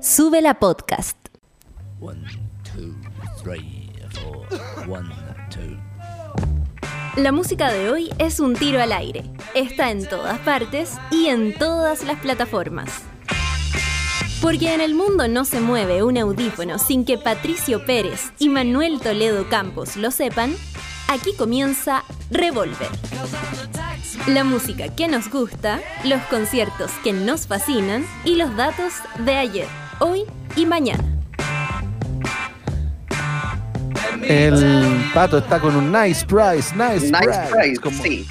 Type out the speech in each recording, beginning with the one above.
Sube la podcast. One, two, three, four. One, two. La música de hoy es un tiro al aire. Está en todas partes y en todas las plataformas. Porque en el mundo no se mueve un audífono sin que Patricio Pérez y Manuel Toledo Campos lo sepan, aquí comienza Revolver. La música que nos gusta, los conciertos que nos fascinan y los datos de ayer, hoy y mañana. El pato está con un nice price, nice, Nice price. Price, como- sí.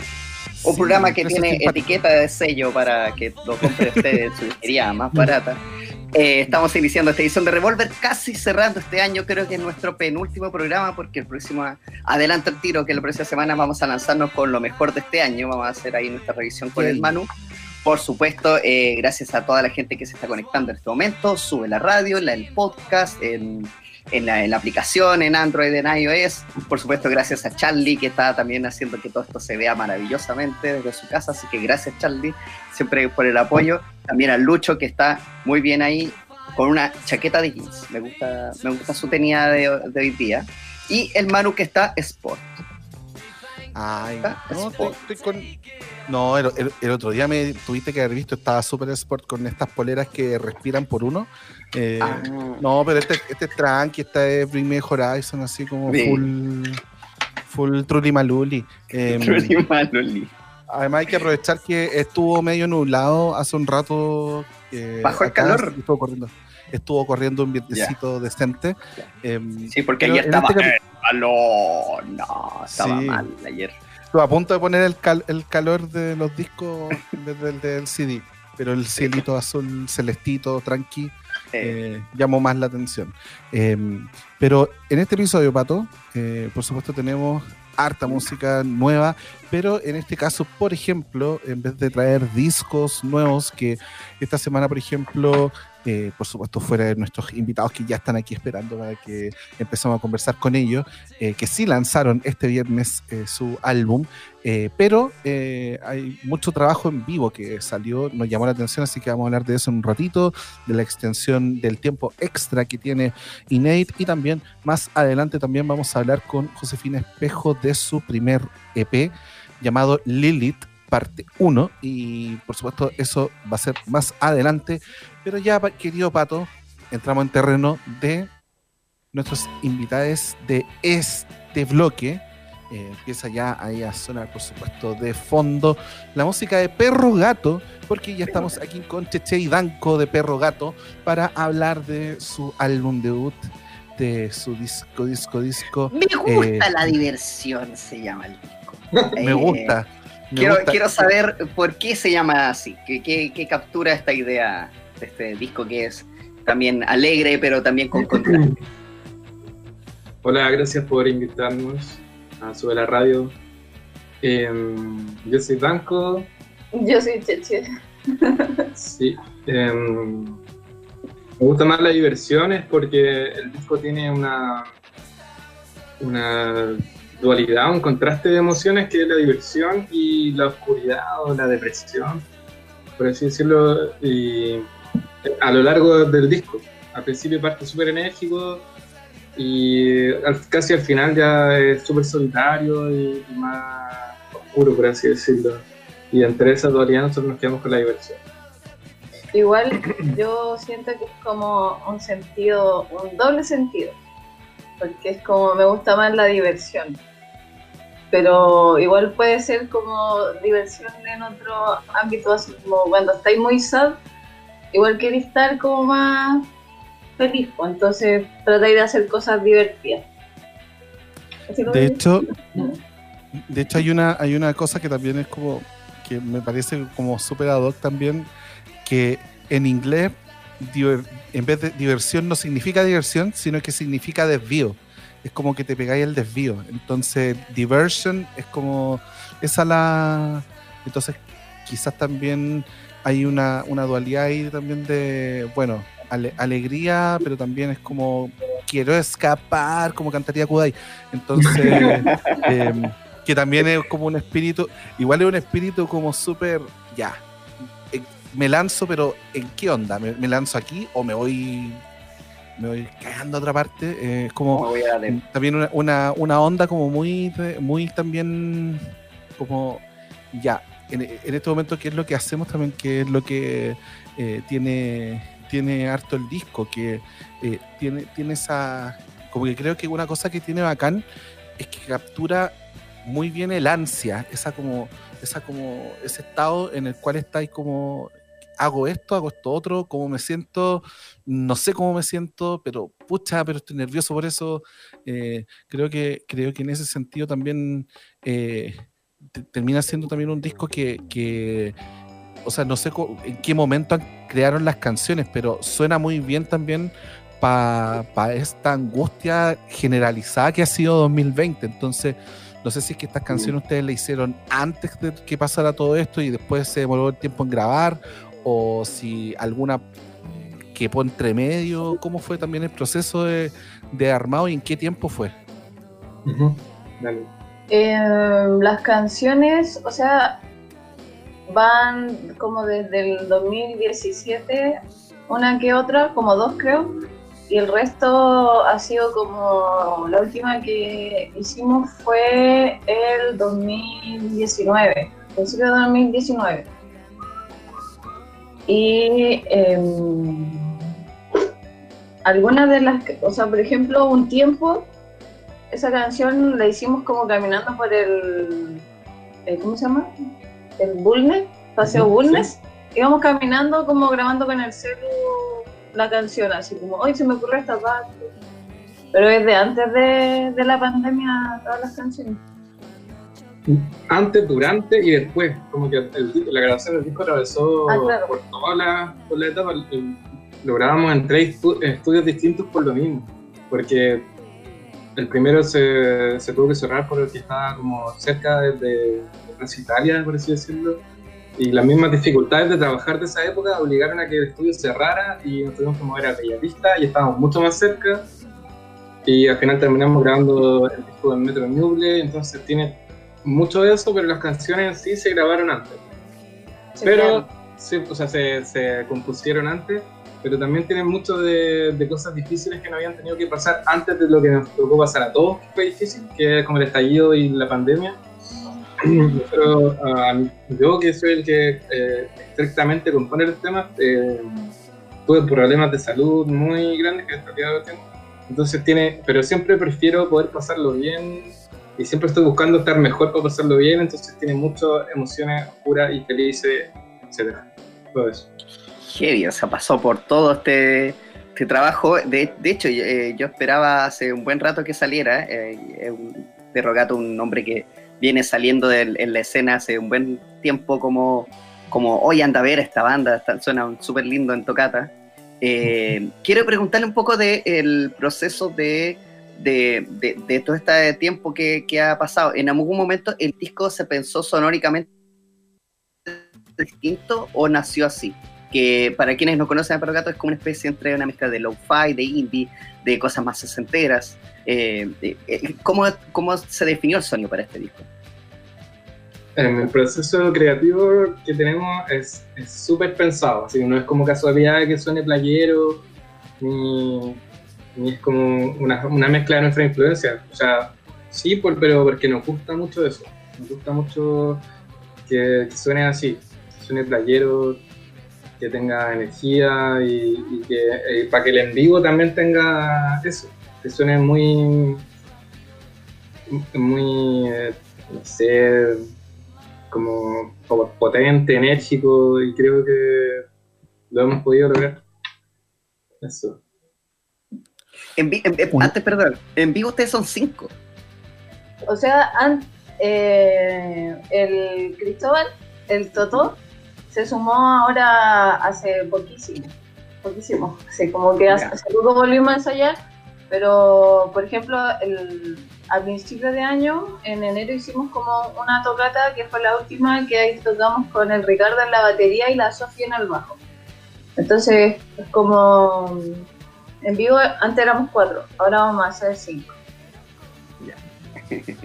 Un Sí, programa que tiene simpático. etiqueta de sello para que lo compre usted en su disquería más barata. Eh, estamos iniciando esta edición de Revolver, casi cerrando este año. Creo que es nuestro penúltimo programa, porque el próximo, adelanto el tiro, que la próxima semana vamos a lanzarnos con lo mejor de este año. Vamos a hacer ahí nuestra revisión con Yay. el Manu. Por supuesto, eh, gracias a toda la gente que se está conectando en este momento. Sube la radio, la, el podcast, en, en la, en la aplicación, en Android, en iOS. Por supuesto, gracias a Charlie, que está también haciendo que todo esto se vea maravillosamente desde su casa. Así que gracias, Charlie, siempre por el apoyo. También a Lucho, que está muy bien ahí con una chaqueta de jeans. Me gusta, me gusta su tenida de, de hoy día. Y el Manu, que está Sport. Ay, Ah, no, estoy, estoy con... No, el, el- el otro día me tuviste que haber visto, estaba Super Sport con estas poleras que respiran por uno. Eh, Ah, No, pero este, este es tranqui, esta es Bring Me Horizon, así como Sí. full, full Trulli Maluli. Em, Truly Manoli. además hay que aprovechar que estuvo medio nublado hace un rato. eh, Bajó el calor. Estuvo corriendo, estuvo corriendo un vientecito decente. Em, Sí, porque ayer estaba este eh. No, estaba Sí. mal ayer. Estuve a punto de poner el, cal- el calor de los discos desde el del CD, pero el cielito azul celestito, tranqui, Eh, llamó más la atención. Eh, pero en este episodio, Pato, eh, por supuesto tenemos harta música nueva, pero en este caso, por ejemplo, en vez de traer discos nuevos, que esta semana, por ejemplo, eh, por supuesto, fuera de nuestros invitados que ya están aquí esperando para que empezamos a conversar con ellos, eh, que sí lanzaron este viernes eh, su álbum, pero hay mucho trabajo en vivo que salió, nos llamó la atención, así que vamos a hablar de eso en un ratito, de la extensión del tiempo extra que tiene Innate y también más adelante también vamos a hablar con Josefina Espejo de su primer EP llamado Lilith parte 1 y por supuesto eso va a ser más adelante, pero ya querido Pato, entramos en terreno de nuestros invitados de este bloque. Eh, empieza ya ahí a sonar, por supuesto, de fondo la música de Perro Gato, porque ya estamos aquí con Cheche y Danco de Perro Gato para hablar de su álbum debut, de su disco, disco, disco. me gusta eh, la diversión, se llama el disco. Me Eh, gusta. Quiero, saber por qué se llama así, qué, qué- qué captura esta idea de este disco que es también alegre, pero también con contraste. Hola, gracias por invitarnos a Sube la Radio. Em, yo soy Danco, Yo soy Cheche. sí. em, me gusta más la diversión es porque el disco tiene una, una dualidad, un contraste de emociones que es la diversión y la oscuridad o la depresión, por así decirlo, y a lo largo del disco. Al principio parte súper enérgico y casi al final ya es súper solitario y, más oscuro, por así decirlo. Y entre esa dualidad nosotros nos quedamos con la diversión. Igual yo siento que es como un sentido, un doble sentido. Porque es como me gusta más la diversión. Pero igual puede ser como diversión en otro ámbito, así como cuando estáis muy sad, igual queréis estar como más feliz. pues, Entonces tratáis de hacer cosas divertidas. De hecho, de hecho hay una, hay una cosa que también es como, que me parece como súper ad hoc también, que en inglés en vez de diversión no significa diversión, sino que significa desvío. Es como que te pegáis el desvío. Entonces, diversion es como esa la. Entonces, quizás también hay una, una dualidad ahí también de, bueno, ale- alegría, pero también es como quiero escapar, como cantaría Kudai. Entonces, em, que también es como un espíritu, igual es un espíritu como súper, ya, me lanzo, pero ¿en qué onda? ¿Me, me lanzo aquí o me voy me voy cagando a otra parte? Eh, es como también una, una, una onda como muy, muy también como ya, en, en este momento, ¿qué es lo que hacemos también? ¿Qué es lo que eh, tiene, tiene harto el disco? Que eh, tiene, tiene esa, como que creo que una cosa que tiene bacán es que captura muy bien el ansia, esa como, esa como, ese estado en el cual estáis como hago esto, hago esto otro, cómo me siento, no sé cómo me siento, pero pucha, pero estoy nervioso por eso. Eh, creo que creo que en ese sentido también eh, te- termina siendo también un disco que, que, o sea, no sé en qué momento crearon las canciones, pero suena muy bien también para esta angustia generalizada que ha sido 2020. Entonces, no sé si es que estas canciones ustedes le hicieron antes de que pasara todo esto y después se demoró el tiempo en grabar, o si alguna que por entre medio, cómo fue también el proceso de, de armado y en qué tiempo fue. Dale. Eh, las canciones, o sea, van como desde el 2017, una que otra, como dos creo, y el resto ha sido como, la última que hicimos fue el 2019, principio de 2019. Y em, algunas de las, o sea, por ejemplo, un tiempo esa canción la hicimos como caminando por el, el- ¿cómo se llama? El Bulnes, Paseo Bulnes. Íbamos caminando como grabando con el celu la canción, así como, hoy se me ocurrió esta parte. Pero es de antes de, de la pandemia todas las canciones. Antes, durante y después. Como que el- la grabación del disco atravesó Ah, claro. por toda la, por la etapa. El- Lo grabamos en tres estu- estudios distintos por lo mismo. Porque el primero se, se tuvo que cerrar porque estaba como cerca de, de Plaza Italia, por así decirlo. Y las mismas dificultades de trabajar de esa época obligaron a que el estudio cerrara y nos tuvimos que mover a Bellavista y estábamos mucho más cerca. Y al final terminamos grabando el disco del Metro Ñuble, entonces tiene mucho de eso, pero las canciones en sí se grabaron antes. Se Pero, quedaron. sí, o sea, se, se compusieron antes, pero también tienen mucho de, de cosas difíciles que no habían tenido que pasar antes de lo que nos tocó pasar a todos, que fue difícil, que es como el estallido y la pandemia. Pero ah, yo, que soy el que eh, estrictamente compone los temas, eh, tuve problemas de salud muy grandes que hasta el día de hoy tengo. Entonces tiene, pero siempre prefiero poder pasarlo bien y siempre estoy buscando estar mejor para pasarlo bien, entonces tiene muchas emociones oscuras y felices, etcétera. Todo eso. Heavy, o sea, pasó por todo este, este trabajo. De, de hecho, yo, eh, yo esperaba hace un buen rato que saliera. eh, un Perro Gato, un hombre que viene saliendo en la escena hace un buen tiempo como, como hoy anda a ver esta banda, está- suena súper lindo en tocata. Eh, quiero preguntarle un poco del proceso de, de, de- todo este tiempo que, que ha pasado. ¿En algún momento el disco se pensó sonóricamente distinto o nació así? que para quienes no conocen a es como una especie entre una mezcla de lo-fi, de indie, de cosas más sesenteras. Eh, eh, ¿cómo, ¿Cómo se definió el sonido para este disco? En el proceso creativo que tenemos es súper pensado, así que no es como casualidad que suene playero, ni, ni es como una, una mezcla de nuestra influencia. O sea, sí, por, pero porque nos gusta mucho eso. Nos gusta mucho que, suene así, que suene playero, que tenga energía y, y que para que el en vivo también tenga eso, que suene muy, muy, eh, no sé, como po- potente, enérgico y creo que lo hemos podido lograr. Eso. En vi- en- en- Un- antes, perdón, en vivo ustedes son cinco. O sea, an- eh, el Cristóbal, el Totó, se sumó ahora hace poquísimo. Poquísimo. Así como que hace, poco volvimos a ensayar, pero por ejemplo, el, a principios de año, en enero, hicimos como una tocata que fue la última que ahí tocamos con el Ricardo en la batería y la Sofía en el bajo. Entonces, es como. En vivo, antes éramos cuatro, ahora vamos a ser cinco.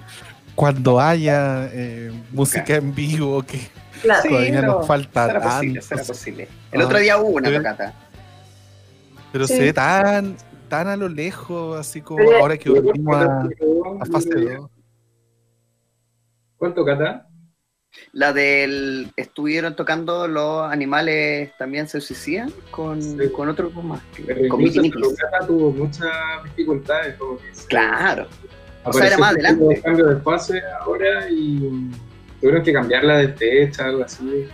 Cuando haya eh, música en vivo, que Claro. Todavía nos falta será posible, tanto. será posible. El Ah, otro día hubo una tocata. Pero Sí. se ve tan, tan a lo lejos, así como Pero- ahora que volvimos a, a fase 2. ¿Cuánto cata? La del. Estuvieron tocando los animales también se suicidan con, Sí. con otro grupo más. Con tuvo muchas dificultades. Como que se- Claro. O sea, era más un adelante. cambio de fase ahora y tuvieron que cambiarla de fecha, algo así.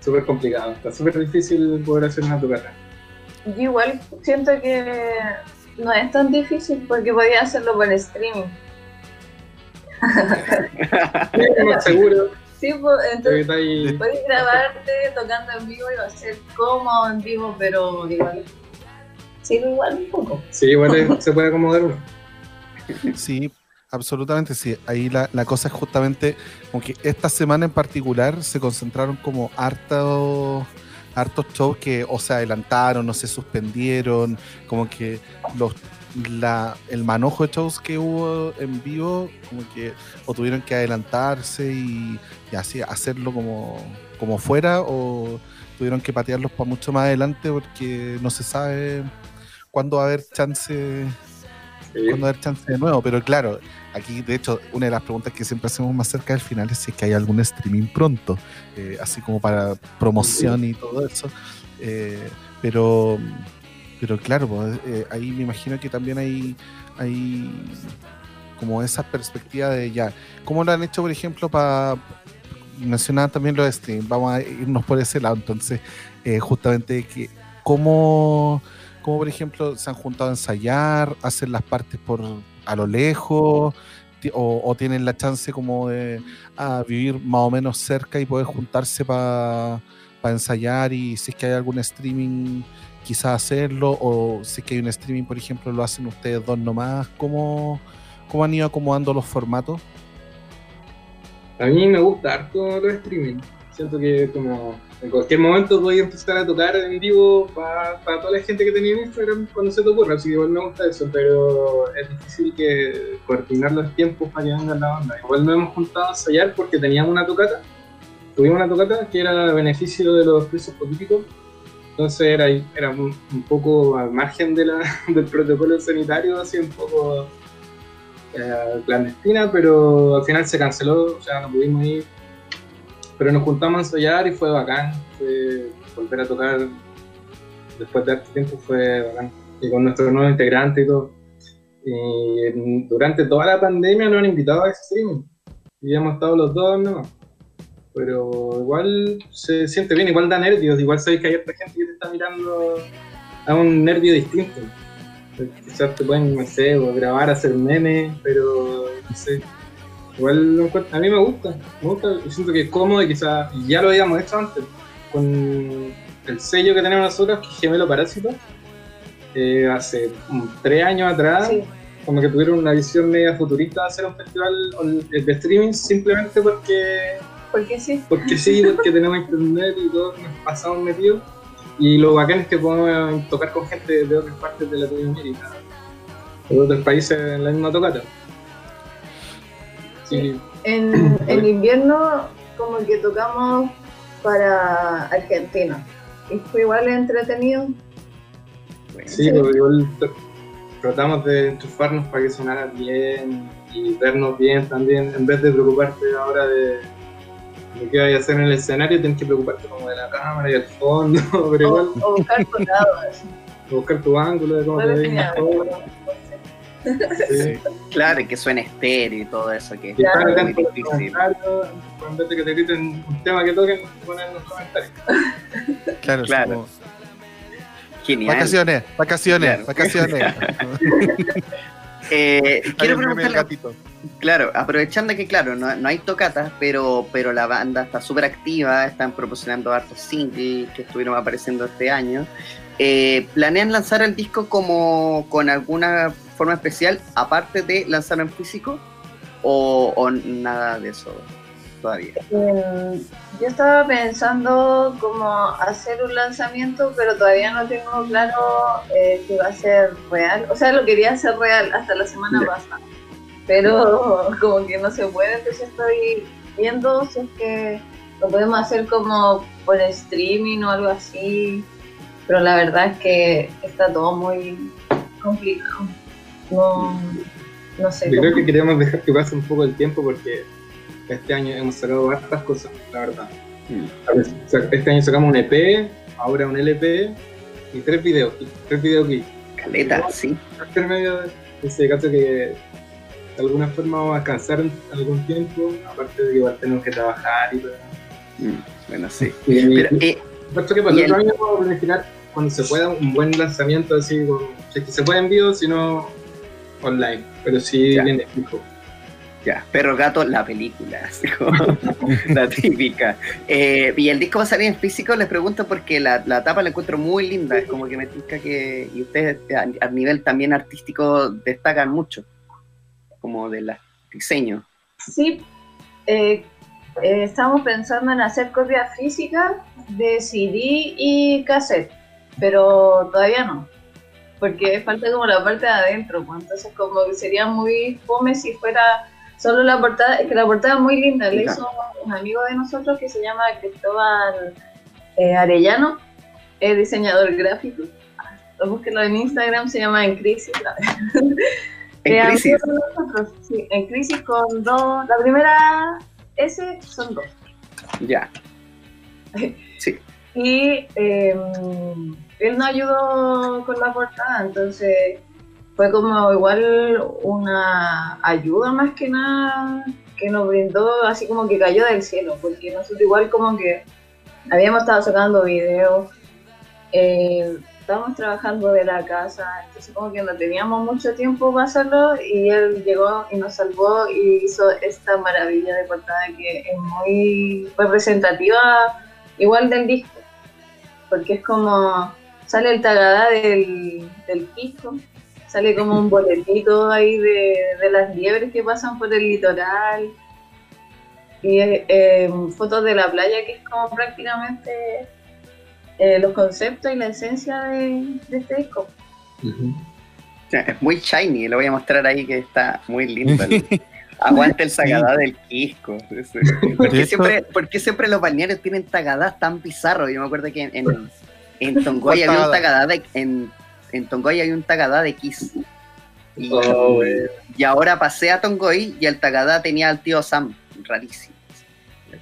Súper complicado. Está súper difícil poder hacer una tocata. Yo igual siento que no es tan difícil porque podía hacerlo por streaming. Más seguro. Sí, pues, entonces ahí- puedes grabarte tocando en vivo y va a ser cómodo en vivo, pero igual. Sí, igual un poco. Sí, igual se puede acomodar uno. Sí, absolutamente sí. Ahí la, la cosa es justamente, aunque esta semana en particular se concentraron como hartos hartos shows que o se adelantaron o se suspendieron, como que los la, el manojo de shows que hubo en vivo, como que o tuvieron que adelantarse y, y así hacerlo como, como fuera, o tuvieron que patearlos para mucho más adelante porque no se sabe cuándo va a haber chance Sí. cuando haber chance de nuevo. Pero claro, aquí de hecho, una de las preguntas que siempre hacemos más cerca del final es si es que hay algún streaming pronto, eh, así como para promoción y todo eso. Eh, pero, pero claro, pues, eh, ahí me imagino que también hay, hay como esa perspectiva de ya, ¿cómo lo han hecho, por ejemplo, para mencionaban también los streams, vamos a irnos por ese lado, entonces, eh, justamente que cómo, cómo, por ejemplo, se han juntado a ensayar, hacen las partes por a lo lejos, o, tienen la chance como de ah, vivir más o menos cerca y poder juntarse para ensayar y si es que hay algún streaming quizás hacerlo o si es que hay un streaming por ejemplo lo hacen ustedes dos nomás ¿cómo, cómo han ido acomodando los formatos? A mí me gusta harto los streaming. Siento que como en cualquier momento voy a empezar a tocar en vivo para toda la gente que tenía en Instagram cuando se te ocurra, así que igual me gusta eso, pero es difícil que coordinar los tiempos para que venga la banda. Igual nos hemos juntado a ensayar porque teníamos una tocata, tuvimos una tocata que era beneficio de los presos políticos, entonces era, era un, poco al margen del protocolo sanitario, así un poco eh, clandestina, pero al final se canceló, o sea, no pudimos ir. Pero nos juntamos a ensayar y fue bacán. Fue volver a tocar después de harto tiempo fue bacán. Y con nuestro nuevo integrante y todo. Y durante toda la pandemia nos han invitado a streaming. Y hemos estado los dos nomás. Pero igual se siente bien, igual da nervios. Igual sabéis que hay otra gente que te está mirando a un nervio distinto. Quizás te pueden, no sé, o grabar, hacer memes, pero no sé. Igual a mí me gusta, me gusta, siento que es cómodo y quizás ya lo habíamos hecho antes, con el sello que tenemos nosotros, que es Gemelo Parásito, eh, hace tres años atrás, Sí. como que tuvieron una visión media futurista de hacer un festival de streaming simplemente porque Porque sí. porque sí, porque tenemos internet y todos nos pasamos metidos. Y lo bacán es que podemos tocar con gente de otras partes de Latinoamérica, de otros países en la misma tocata. Sí, En, en invierno, como que tocamos para Argentina. Y fue igual entretenido. sí, pero igual tr- tratamos de enchufarnos para que sonara bien y vernos bien también, en vez de preocuparte ahora de, de qué vayas a hacer en el escenario, tienes que preocuparte como de la cámara y el fondo, pero O, igual o buscar colado, así. buscar tu ángulo de cómo te ves. Sí. Claro, y que suene estéreo y todo eso, que Claro, atento muy difícil. comentarios, en vez de que te griten un tema que toquen, ponen en los comentarios. Claro, es Claro. como, Genial. vacaciones, vacaciones, Claro. vacaciones. Eh, quiero preguntarle, claro, aprovechando que, claro, no, no hay tocatas, pero, pero la banda está súper activa, están proporcionando hartos singles que estuvieron apareciendo este año. Eh, ¿Planean lanzar el disco como con alguna forma especial, aparte de lanzarlo en físico? ¿O, o nada de eso todavía? Mm, Yo estaba pensando como hacer un lanzamiento, pero todavía no tengo claro eh, que va a ser real. O sea, lo quería hacer real hasta la semana Ya. pasada, pero como que no se puede, entonces estoy viendo si es que lo podemos hacer como por streaming o algo así, pero la verdad es que está todo muy complicado. No, no sé. Yo creo que queremos dejar que pase un poco el tiempo porque este año hemos sacado hartas cosas, la verdad. Mm. Sa- Este año sacamos un EP, ahora un LP y tres videos, tres videoclips. Caleta, sí. intermedio de ese caso que de alguna forma vamos a alcanzar en algún tiempo, aparte de que igual tenemos que trabajar y todo. Mm, Bueno, sí. Y, Pero, eh, que para y el otro el- año vamos a planificar cuando se pueda un buen lanzamiento así, con, si es que se puede en vivo, si no online, pero sí Ya. viene fijo. Ya, Perro Gato, la película, así como la típica. Eh, y el disco va a salir en físico, les pregunto porque la, la tapa la encuentro muy linda, es como que me tinca que, y ustedes a, nivel también artístico destacan mucho, como de la diseño. Sí, eh, eh, estamos pensando en hacer copias físicas de CD y cassette, pero todavía no, porque falta como la parte de adentro, pues, entonces como que sería muy fome si fuera solo la portada, es que la portada es muy linda, le hizo un amigo de nosotros que se llama Cristóbal eh, Arellano, es diseñador gráfico, búsquenlo en Instagram, se llama En Crisis. En Eh, crisis, sí, en crisis con dos. La primera S son dos. ya. Sí, Y eh, él nos ayudó con la portada, entonces fue como igual una ayuda más que nada que nos brindó, así como que cayó del cielo, porque nosotros igual como que habíamos estado sacando videos, eh, estábamos trabajando de la casa, entonces como que no teníamos mucho tiempo para hacerlo y él llegó y nos salvó y hizo esta maravilla de portada que es muy representativa igual del disco, porque es como sale el tagadá del, del pisco, sale como un boletito ahí de, de las liebres que pasan por el litoral y eh, eh, fotos de la playa que es como prácticamente eh, los conceptos y la esencia de, de este disco. Es muy shiny, lo voy a mostrar ahí que está muy lindo. el- Aguante el tagadá del Quisco. ¿Por qué, siempre, por qué siempre los balnearios tienen tagadás tan bizarros? Yo me acuerdo que en, en, en Tongoy ¿Cuál había un tagadá? tagadá de, en, en Tongoy hay un tagadá de Kiss. Y, Oh, y ahora pasé a Tongoy y el tagadá tenía al tío Sam. Rarísimo.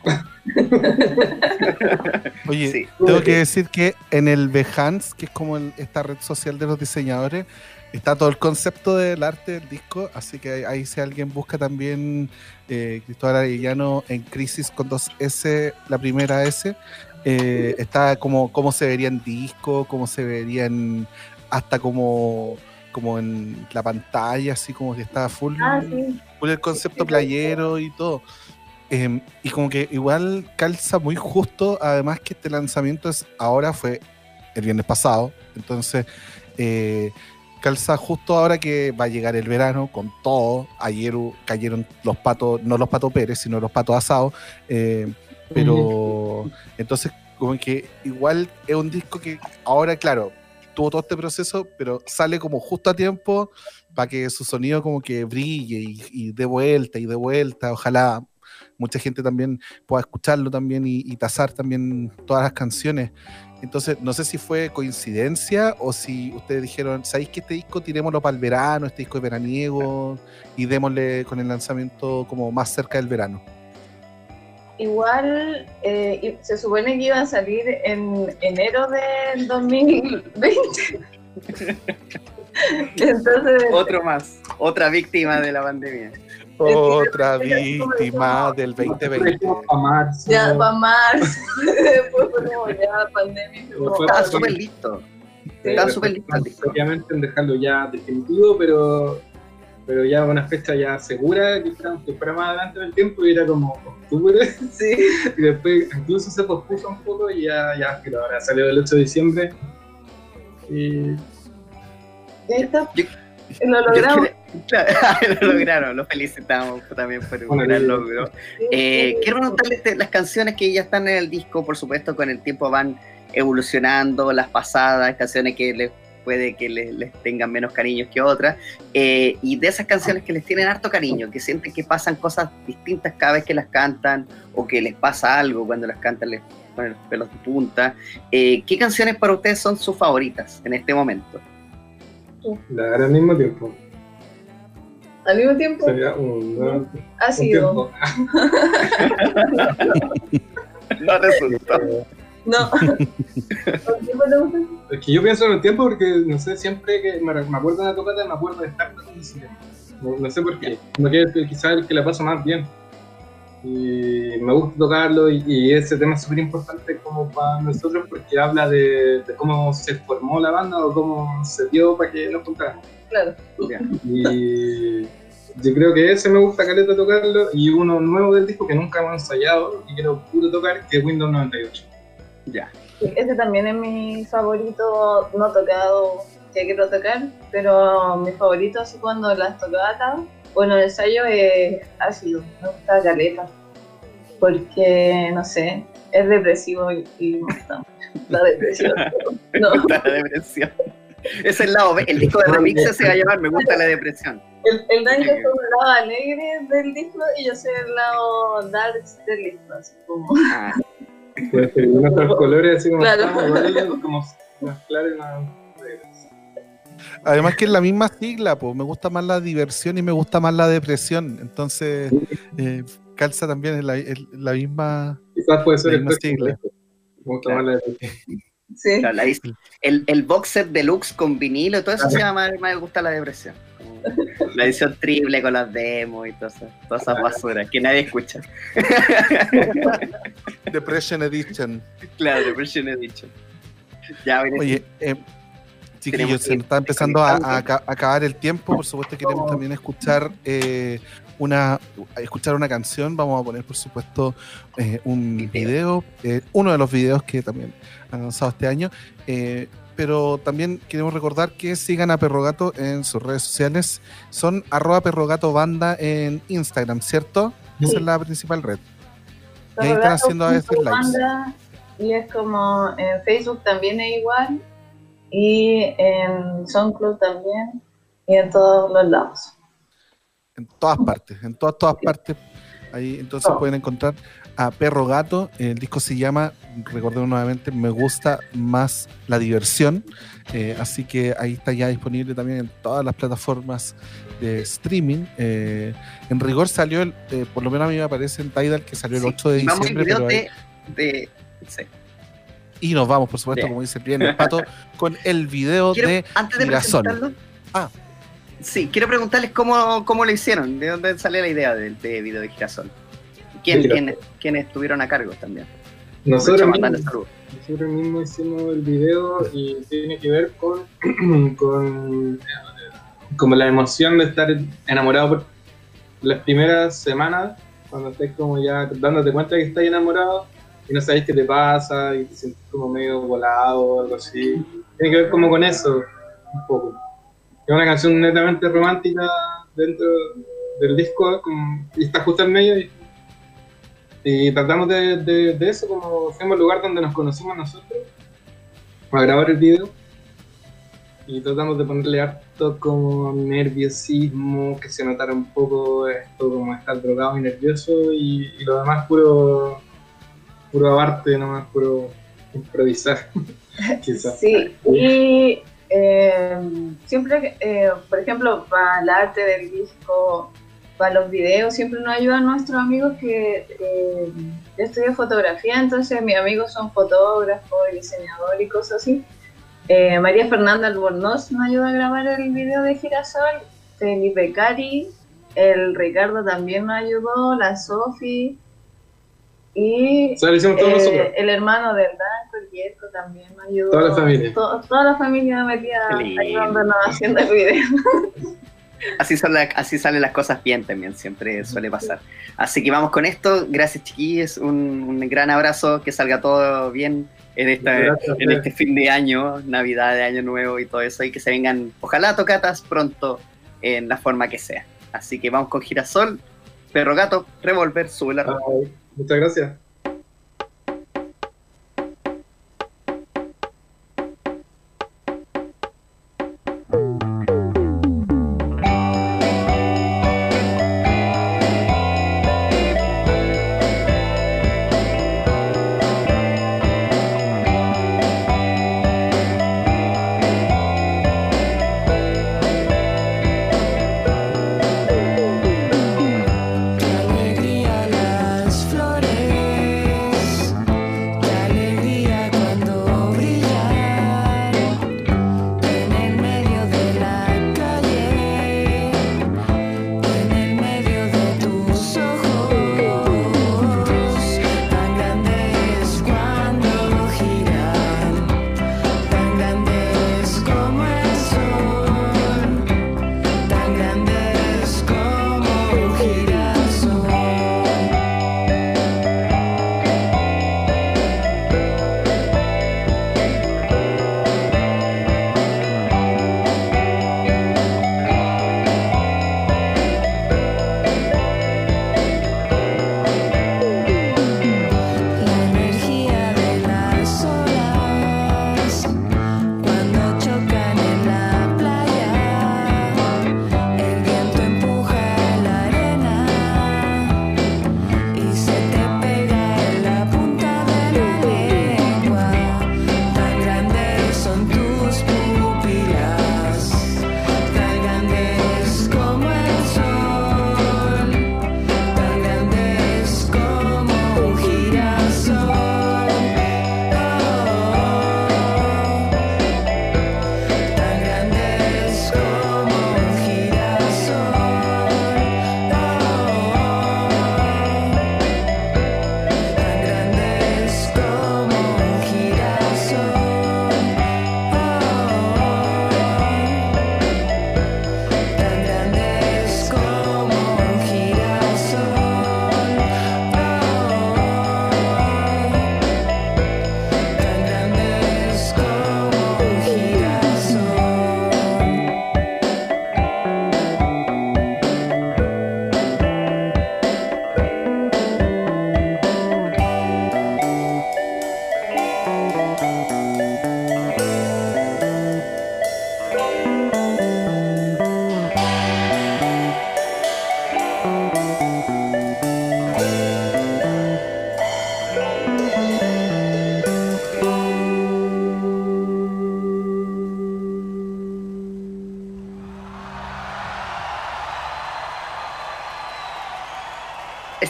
Oye, Sí. tengo que decir que en el Behance, que es como el- esta red social de los diseñadores, está todo el concepto del arte del disco, así que ahí, ahí si alguien busca también eh, Cristóbal Arellano en Crisis con dos S, la primera S, eh, está como cómo se vería en disco, cómo se vería en, hasta como, como en la pantalla, así como que está full Ah, sí. full el concepto playero y todo. Eh, y como que igual calza muy justo, además que este lanzamiento es ahora fue el viernes pasado, entonces eh, calza justo ahora que va a llegar el verano con todo. Ayer cayeron los patos, no los patos Pérez, sino los patos asados, eh, pero entonces como que igual es un disco que ahora, claro, tuvo todo este proceso, pero sale como justo a tiempo para que su sonido como que brille y, y dé vuelta y dé vuelta. Ojalá mucha gente también pueda escucharlo también y, y tasar también todas las canciones. Entonces, no sé si fue coincidencia o si ustedes dijeron, ¿sabéis que este disco tirémoslo para el verano, este disco es veraniego y démosle con el lanzamiento como más cerca del verano? Igual eh, se supone que iba a salir en enero del 2020. Entonces, Otro más, otra víctima de la pandemia. Otra víctima del 2020. A marzo. ya para marzo, después fue como ya pandemia. para- súper listo. Pero súper listo. Obviamente en dejarlo ya definitivo, pero, pero ya una fecha ya segura, que fuera, que fuera más adelante en el tiempo y era como octubre. Sí. Y después incluso se pospuso un poco y ya, ya pero ahora salió el 8 de diciembre. Y está. Yo- Lo quiero- Claro, lo lograron, lo felicitamos también por un Bueno, gran logro. Eh, quiero preguntarles de las canciones que ya están en el disco, por supuesto, con el tiempo van evolucionando, las pasadas, canciones que les puede que les, les tengan menos cariños que otras, eh, y de esas canciones que les tienen harto cariño, que sienten que pasan cosas distintas cada vez que las cantan, o que les pasa algo cuando las cantan, les ponen los pelos de punta. Eh, ¿Qué canciones para ustedes son sus favoritas en este momento? La verdad, al mismo tiempo. Al mismo tiempo, Sería un, dos, ha un sido. tiempo. No resulta. No. Es que yo pienso en el tiempo porque, no sé, siempre que me, me acuerdo de una tocata, me acuerdo de estar ese tema. No, no sé por qué. Como que quizás el que la paso más bien. Y me gusta tocarlo y, y ese tema es súper importante como para nosotros porque habla de, de cómo se formó la banda o cómo se dio para que nos juntáramos. Claro. Y yo creo que ese me gusta caleta tocarlo y uno nuevo del disco que nunca hemos ensayado y quiero puro tocar que es Windows 98. Ya. Ese también es mi favorito no tocado que quiero tocar, pero mi favorito así cuando las tocaba, bueno, el ensayo es ácido, me gusta caleta, porque no sé, es depresivo y, y me gusta mucho la depresión. No, Me gusta la depresión. Ese es el lado B. El disco de remixes se va a llamar Me gusta la depresión. el, el daño es como el lado alegre del disco y yo soy el lado dark del disco, así como... Ah, Puede ser nuestros colores así como Claro. estamos, igual, como más claros y más negros. Además que es la misma sigla, pues me gusta más la diversión y me gusta más la depresión. Entonces, eh, calza también en la, en la misma... Quizás puede ser La el misma próximo sigla. disco. Me gusta más la Sí. claro, la el, el box set deluxe con vinilo, todo eso se llama Me gusta la depresión. La edición triple con las demos y todas esas, todas esas basuras que nadie escucha. Depression Edition. Claro, Depression Edition. Ya, Oye, eh, chiquillos, se nos está empezando a, acabar el tiempo. Por supuesto, queremos también escuchar eh, una escuchar una canción. Vamos a poner, por supuesto, eh, un video, eh, uno de los videos que también han lanzado este año. Eh, pero también queremos recordar que sigan a Perrogato en sus redes sociales. Son arroba perrogato banda en Instagram, ¿cierto? Esa es la principal red. Y ahí están haciendo a veces lives. Y es como en Facebook también es igual. Y en SoundCloud también. Y en todos los lados. en todas partes, en todas, todas partes. Ahí entonces Oh. pueden encontrar a Perro Gato. El disco se llama, recordemos nuevamente, Me gusta más la diversión. Eh, así que ahí está ya disponible también en todas las plataformas de streaming. Eh, en rigor salió, el, eh, por lo menos a mí me aparece en Tidal que salió el Sí, 8 de diciembre. pero de, de- sí. y nos vamos, por supuesto, Bien. como dice bien el pato, con el video Quiero- de antes de Ah. sí, quiero preguntarles cómo, cómo lo hicieron, de dónde sale la idea del de video de Girasol. ¿Quién, quién, quiénes estuvieron a cargo también? Nosotros mismos, nosotros hicimos el video y tiene que ver con, con como la emoción de estar enamorado por las primeras semanas, cuando estés como ya dándote cuenta que estás enamorado y no sabes qué te pasa y te sientes como medio volado o algo así. Tiene que ver como con eso, un poco. Es una canción netamente romántica dentro del disco como- y está justo en medio y y tratamos de, de- eso, como fuimos al lugar donde nos conocimos nosotros, para grabar el video. Y tratamos de ponerle harto como nerviosismo, que se notara un poco esto como estar drogado y nervioso, y, lo demás puro, puro arte, nomás puro improvisar. Sí, y eh, siempre, eh, por ejemplo, para el arte del disco, para los videos, siempre nos ayudan nuestros amigos que eh, yo estudié fotografía, entonces mis amigos son fotógrafos y diseñadores y cosas así. Eh, María Fernanda Albornoz nos ayuda a grabar el video de Girasol, Felipe Cari, el Ricardo también nos ayudó, la Sofi y O sea, eh, el hermano del Danco, el también me ayudó. Toda la familia. To- toda la familia metida ayudándonos haciendo el video. Así, son la- así salen las cosas bien también, siempre suele pasar. Así que vamos con esto. Gracias, chiquillos. Un, un gran abrazo. Que salga todo bien en, esta, Gracias, en este fin de año, Navidad, de Año Nuevo y todo eso. Y que se vengan, ojalá, tocatas pronto en la forma que sea. Así que vamos con Girasol, Perro Gato, Revolver, sube la muchas gracias.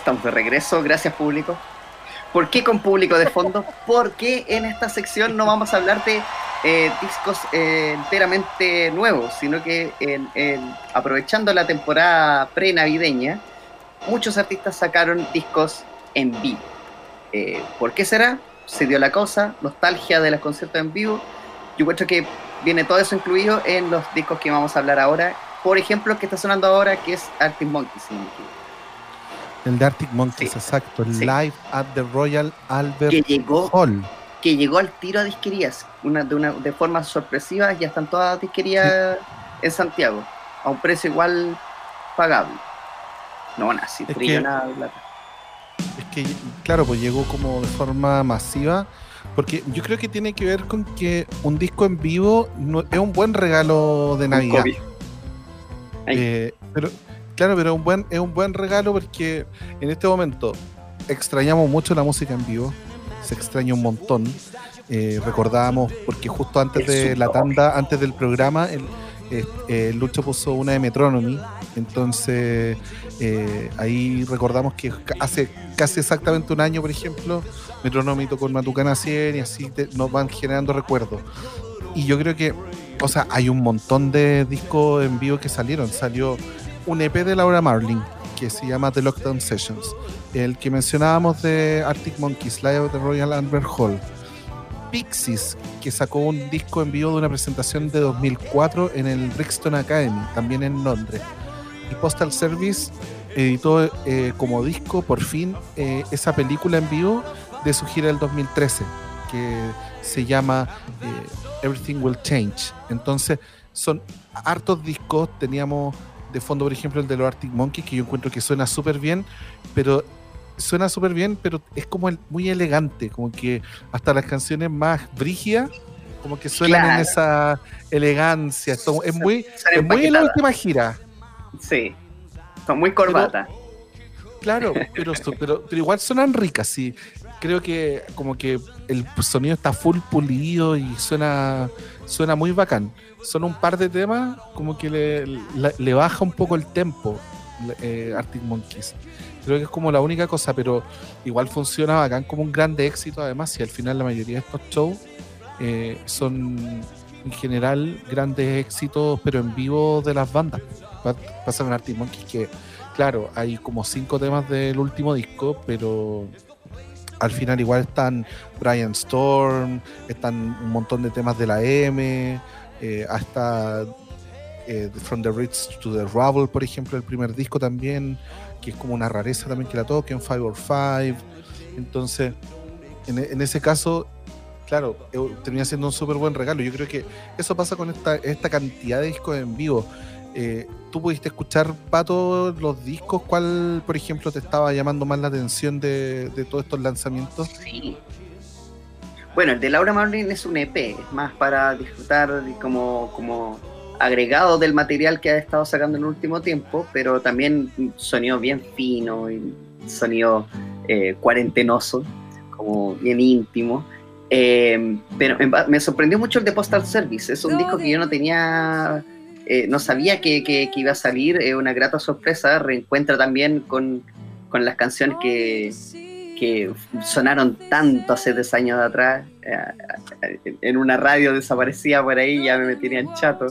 Estamos de regreso, gracias público. ¿Por qué con público de fondo? Porque en esta sección no vamos a hablar de eh, discos eh, enteramente nuevos, sino que en- aprovechando la temporada pre-navideña, muchos artistas sacaron discos en vivo. Eh, ¿Por qué será? Se dio la cosa, nostalgia de los conciertos en vivo. Yo encuentro que viene todo eso incluido en los discos que vamos a hablar ahora. Por ejemplo, que está sonando ahora, que es Arctic Monkeys. El de Arctic Monkeys, Sí. exacto. El Sí. Live at the Royal Albert Que llegó Hall. que llegó al tiro a disquerías una, de, una, de forma sorpresiva, ya están todas las disquerías en Santiago, a un precio igual pagable. No frío que- nada de plata. Es que, claro, pues llegó como de forma masiva. Porque yo creo que tiene que ver con que un disco en vivo no- es un buen regalo de Navidad. Eh, pero, claro, pero es un buen, es un buen regalo porque en este momento extrañamos mucho la música en vivo. Se extraña un montón. Eh, recordábamos, porque justo antes de la tanda, antes del programa, el, eh, eh, Lucho puso una de Metronomy. Entonces, eh, ahí recordamos que hace casi exactamente un año, por ejemplo, Metronomy tocó en Matucana 100 y así te- nos van generando recuerdos. Y yo creo que, o sea, hay un montón de discos en vivo que salieron. Salió un EP de Laura Marling que se llama The Lockdown Sessions. El que mencionábamos de Arctic Monkeys, Live at the Royal Albert Hall. Pixies, que sacó un disco en vivo de una presentación de 2004 en el Brixton Academy, también en Londres. Y Postal Service editó eh, como disco, por fin, eh, esa película en vivo de su gira del 2013, que se llama eh, Everything Will Change. Entonces, son hartos discos. Teníamos de fondo, por ejemplo, el de los Arctic Monkeys, que yo encuentro que suena súper bien, pero suena súper bien, pero es como el- muy elegante, como que hasta las canciones más brígidas, como que suenan en esa elegancia. Es muy, Son es muy en la última gira. Sí, son muy corbata. Claro, pero, pero, pero igual suenan ricas, sí. Creo que como que el sonido está full pulido y suena, suena muy bacán. Son un par de temas como que le, le- le baja un poco el tempo eh, Arctic Monkeys. Creo que es como la única cosa, pero igual funciona bacán como un grande éxito. Además, y al final la mayoría de estos shows eh, son en general grandes éxitos, pero en vivo de las bandas. Pa- Pasa con Arctic Monkeys que claro, hay como cinco temas del último disco, pero al final igual están Brian Storm, están un montón de temas de la M, eh, hasta eh, From the Rich to the Rubble, por ejemplo, el primer disco también, que es como una rareza también que la toquen, Five or Five. Entonces, en, en ese caso, claro, eh, termina siendo un súper buen regalo. Yo creo que eso pasa con esta, esta cantidad de discos en vivo. Eh, ¿Tú pudiste escuchar, Pato, los discos? ¿Cuál, por ejemplo, te estaba llamando más la atención de, de todos estos lanzamientos? Sí. Bueno, el de Laura Marlin es un EP, es más para disfrutar como, como agregado del material que ha estado sacando en el último tiempo, pero también sonido bien fino y sonido eh, cuarentenoso, como bien íntimo. Eh, pero me, me sorprendió mucho el de Postal Service, es un disco que yo no tenía, eh, no sabía que, que- que iba a salir, es una grata sorpresa, reencuentra también con, con las canciones que, que sonaron tanto hace 10 años de atrás. eh, en una radio desaparecía por ahí, ya me tenían chato.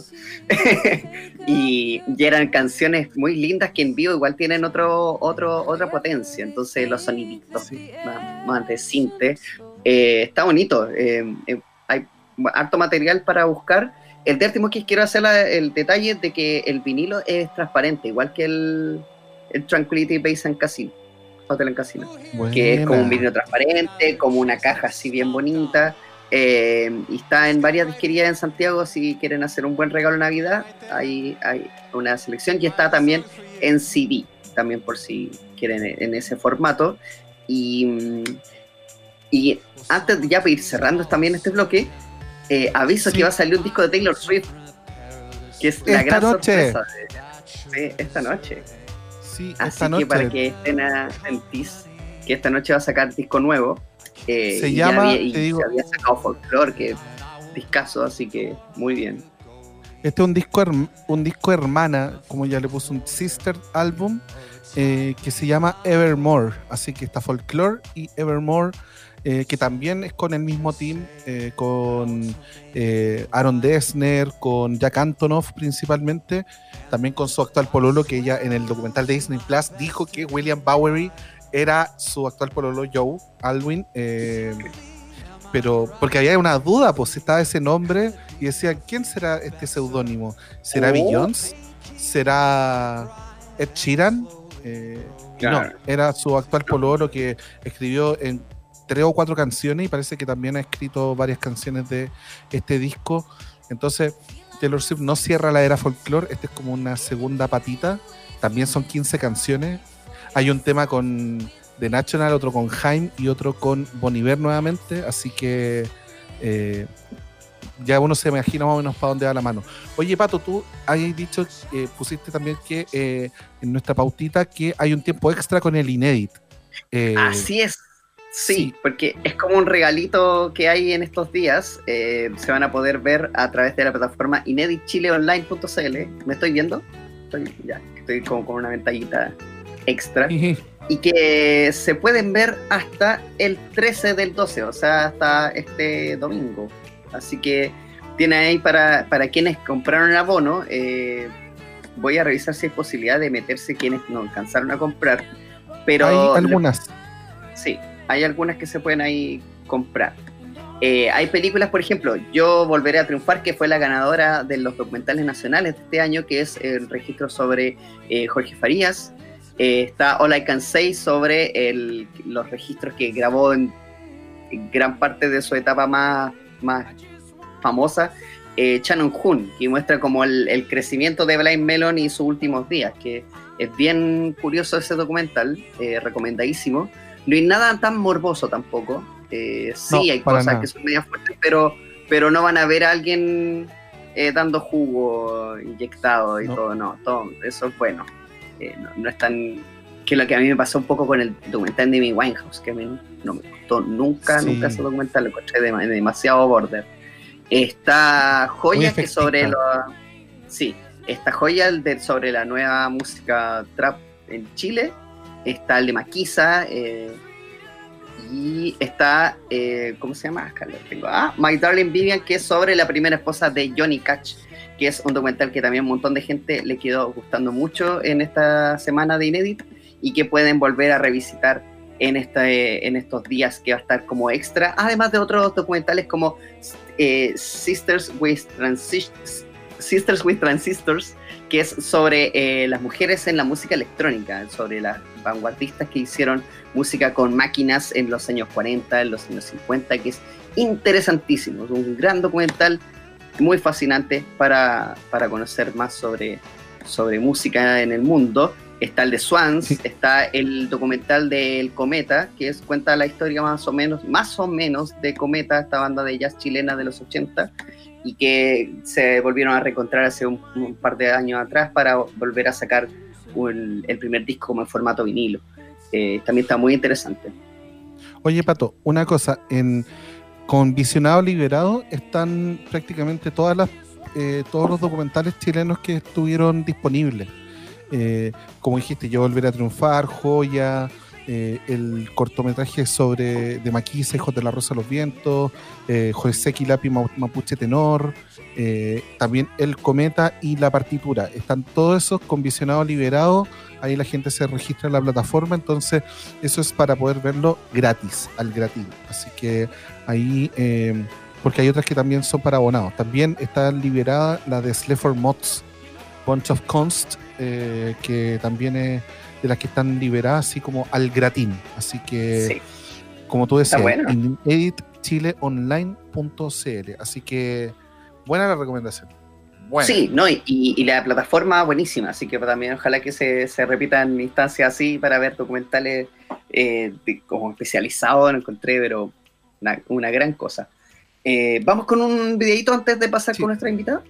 y, y eran canciones muy lindas que en vivo igual tienen otro, otro, otra potencia. Entonces los soniditos más, más de cinte. eh, está bonito. eh, eh, hay harto material para buscar. El de último que quiero hacer la- el detalle de que el vinilo es transparente, igual que el, el Tranquility Base and Casino. Hotel en Casino que es como un vidrio transparente, como una caja así bien bonita. eh, y está en varias disquerías en Santiago si quieren hacer un buen regalo de Navidad. Hay, hay una selección y está también en CD, también por si quieren en ese formato. Y, y antes de ya ir cerrando también este bloque, eh, aviso Sí. que va a salir un disco de Taylor Swift, que es la gran noche. sorpresa. de- esta noche. Sí, Así esta que para que estén atentos, que esta noche va a sacar disco nuevo. eh, Se y llama, había, y te digo- se había sacado folklore, que es discaso, así que muy bien. Este es un disco, un disco hermana, como ya le puso un sister album, eh, que se llama Evermore. Así que está Folklore y Evermore, eh, que también es con el mismo team, eh, con eh, Aaron Dessner, con Jack Antonoff principalmente, también con su actual pololo, que ella en el documental de Disney Plus dijo que William Bowery era su actual pololo Joe Alwyn. eh, pero porque había una duda, pues estaba ese nombre y decían, ¿quién será este seudónimo? ¿Será Oh. Beyoncé? ¿Será Ed Sheeran? Eh, Claro. No, era su actual pololo que escribió en tres o cuatro canciones y parece que también ha escrito varias canciones de este disco. Entonces, Taylor Swift no cierra la era folklore, este es como una segunda patita. También son 15 canciones. Hay un tema con The National, otro con Jaime y otro con Boniver nuevamente, así que eh, ya uno se imagina más o menos para dónde va la mano. Oye, Pato, tú habías dicho, eh, pusiste también que eh, en nuestra pautita que hay un tiempo extra con el Inédit. Así es. Sí, porque es como un regalito que hay en estos días. eh, se van a poder ver a través de la plataforma ineditchileonline.cl. ¿Me estoy viendo? Estoy, ya, estoy como con una ventallita extra. Y que se pueden ver hasta el 13 del 12, o sea, hasta este domingo. Así que tiene ahí para, para quienes compraron el abono. eh, voy a revisar si hay posibilidad de meterse quienes no alcanzaron a comprar. Pero hay algunas. Sí, hay algunas que se pueden ahí comprar. Eh, hay películas, por ejemplo, Yo Volveré a Triunfar, que fue la ganadora de los documentales nacionales de este año, que es el registro sobre eh, Jorge Farías. Eh, está All I Can Say sobre el- los registros que grabó en, en gran parte de su etapa más, más famosa, eh, Shannon Hoon, que muestra como el, el crecimiento de Blind Melon y sus últimos días, que es bien curioso ese documental, eh, recomendadísimo. No hay nada tan morboso tampoco. eh, sí, No, hay cosas nada. que son medias fuertes, pero, pero no van a ver a alguien eh, dando jugo inyectado y No. todo, no, todo eso es bueno. Eh, no, no es tan. que lo que a mí me pasó un poco con el documental de Amy Winehouse, que a mí no me gustó nunca, Sí. nunca ese documental, lo encontré dem- demasiado border. Está Joya que sobre lo. Sí, está Joya de, sobre la nueva música trap en Chile. Está el de Maquisa. eh, y está, eh, ¿cómo se llama? Acá tengo. Ah, My Darling Vivian, que es sobre la primera esposa de Johnny Cash, que es un documental que también un montón de gente le quedó gustando mucho en esta semana de Inédit y que pueden volver a revisitar en, este, en estos días que va a estar como extra, además de otros documentales como eh, Sisters, with Transi- Sisters with Transistors, que es sobre eh, las mujeres en la música electrónica, sobre las vanguardistas que hicieron música con máquinas en los años 40, en los años 50, que es interesantísimo, es un gran documental muy fascinante para, para conocer más sobre, sobre música en el mundo. Está el de Swans, está el documental del Cometa, que es, cuenta la historia más o menos, más o menos de Cometa, esta banda de jazz chilena de los 80, y que se volvieron a reencontrar hace un, par de años atrás para volver a sacar el primer disco como en formato vinilo. Eh, también está muy interesante. Oye, Pato, una cosa, en con Visionado Liberado están prácticamente todas las eh, todos los documentales chilenos que estuvieron disponibles. Eh, como dijiste, Yo Volveré a Triunfar, Joya, eh, el cortometraje sobre de Maquisa, Hijos de la Rosa los Vientos, eh, José Quilapi Ma- Mapuche Tenor, eh, también El Cometa y La Partitura. Están todos esos con Visionado Liberado. Ahí la gente se registra en la plataforma, entonces eso es para poder verlo gratis, al gratis. Así que ahí, eh, porque hay otras que también son para abonados. También está liberada la de Sleaford Mods, Bunch of Const, que también es de las que están liberadas, así como al gratín. Así que, Sí. como tú decías, bueno. en editchileonline.cl. Así que, buena la recomendación. Sí, no, y, y la plataforma buenísima, así que también ojalá que se, se repitan instancias así para ver documentales eh, de- como especializados, lo encontré, pero una, una gran cosa. Eh, Vamos con un videito antes de pasar Sí. con nuestra invitada.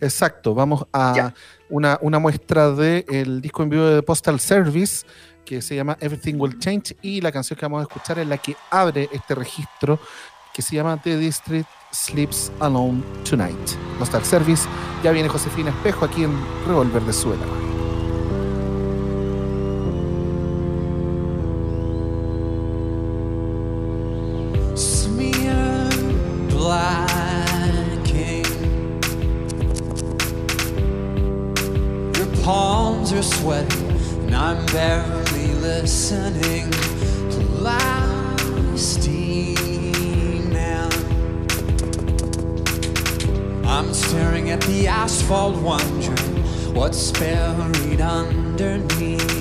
Exacto, vamos a una, una muestra del disco en vivo de Postal Service que se llama Everything Will Change y la canción que vamos a escuchar es la que abre este registro que se llama The District Sleeps Alone Tonight. Nostal Service. Ya viene Josefina Espejo aquí en Revolver de Suela. Barely listening to last email. I'm staring at the asphalt, wondering what's buried underneath.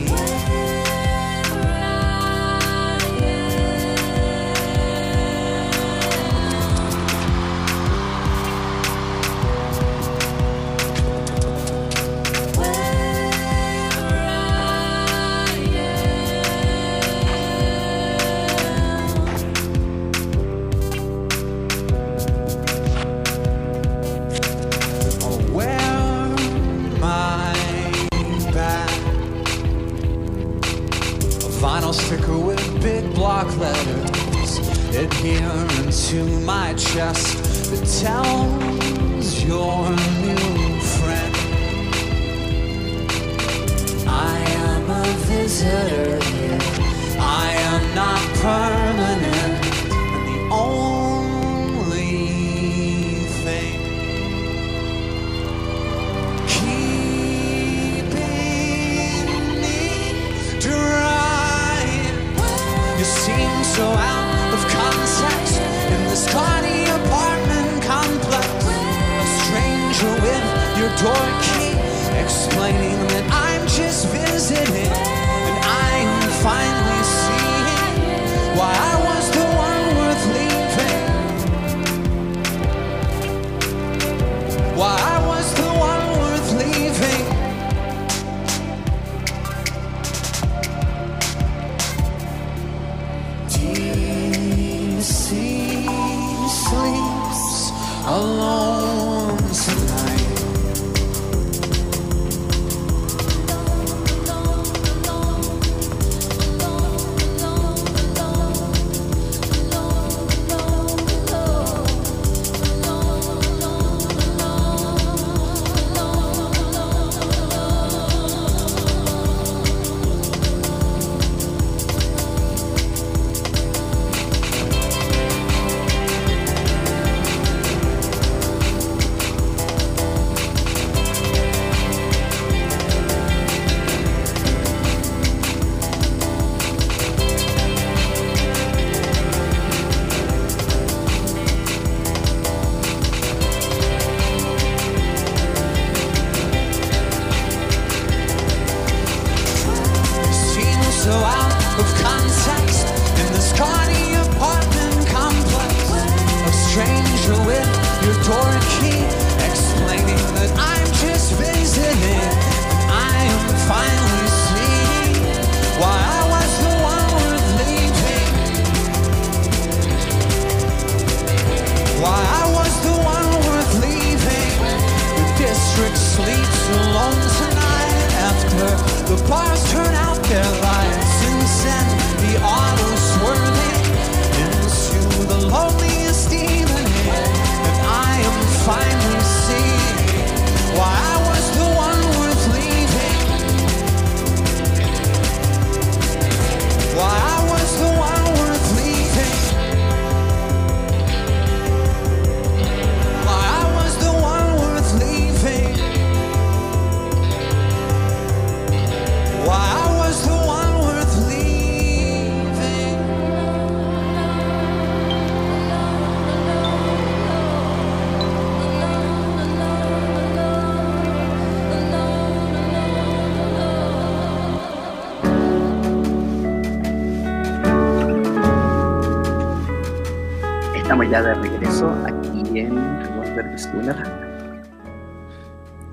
Door key, explaining that I'm just visiting and I'm fine.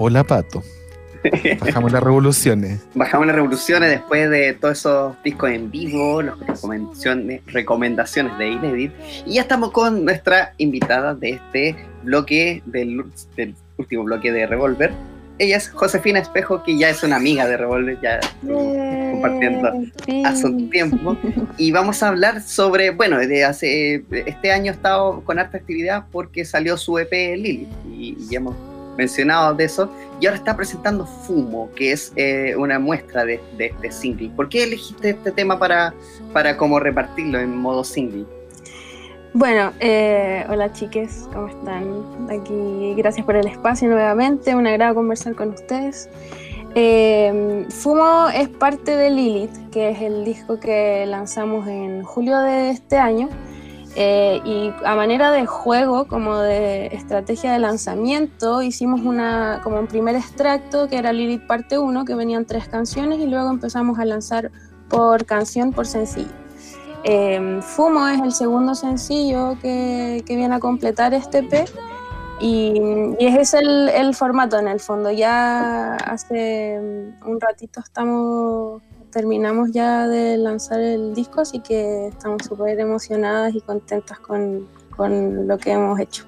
Hola, Pato. Bajamos las revoluciones. Bajamos las revoluciones después de todos esos discos en vivo, las recomendaciones, recomendaciones de Inedit. Y ya estamos con nuestra invitada de este bloque, del, del último bloque de Revolver. Ella es Josefina Espejo, que ya es una amiga de Revolver, ya eh, compartiendo sí. hace un tiempo. Y vamos a hablar sobre, bueno, de hace, este año he estado con harta actividad porque salió su EP Lilith y, y hemos mencionado de eso. Y ahora está presentando Fumo, que es eh, una muestra de, de este single. ¿Por qué elegiste este tema para, para como repartirlo en modo single? Bueno, eh, hola chiques, ¿cómo están? Aquí, gracias por el espacio nuevamente, un agrado conversar con ustedes. Eh, Fumo es parte de Lilith, que es el disco que lanzamos en julio de este año. Eh, y a manera de juego, como de estrategia de lanzamiento, hicimos una, como un primer extracto que era Lilith parte 1, que venían tres canciones y luego empezamos a lanzar por canción, por sencillo. Eh, Fumo es el segundo sencillo que, que viene a completar este EP y, y ese es el, el formato en el fondo. Ya hace un ratito estamos terminamos ya de lanzar el disco, así que estamos súper emocionadas y contentas con, con, lo que hemos hecho.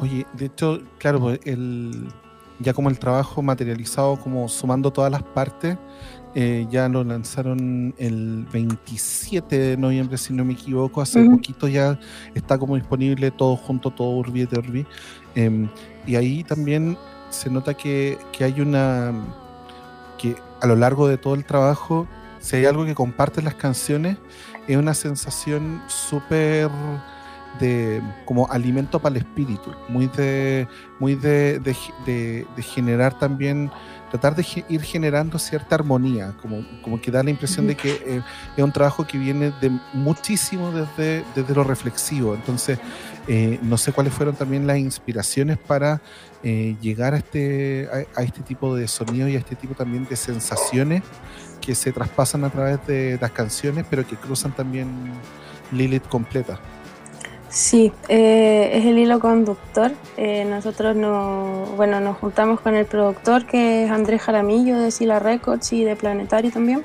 Oye, de hecho, claro, pues el, ya como el trabajo materializado, como sumando todas las partes, eh, ya lo lanzaron el 27 de noviembre, si no me equivoco, hace poquito ya está como disponible todo junto, todo Urbi et Orbi. Em, y ahí también se nota que, que hay una que a lo largo de todo el trabajo, si hay algo que comparten las canciones, es una sensación súper de como alimento para el espíritu, muy de, muy de, de, de- de generar también, tratar de ge- ir generando cierta armonía, como, como que da la impresión de que eh, es un trabajo que viene de muchísimo desde, desde lo reflexivo. Entonces, eh, no sé cuáles fueron también las inspiraciones para eh, llegar a este, a, este tipo de sonido y a este tipo también de sensaciones que se traspasan a través de las canciones, pero que cruzan también Lilith completa. Sí, eh, es el hilo conductor. Eh, nosotros no, bueno, nos juntamos con el productor que es Andrés Jaramillo de Sila Records y de Planetario también.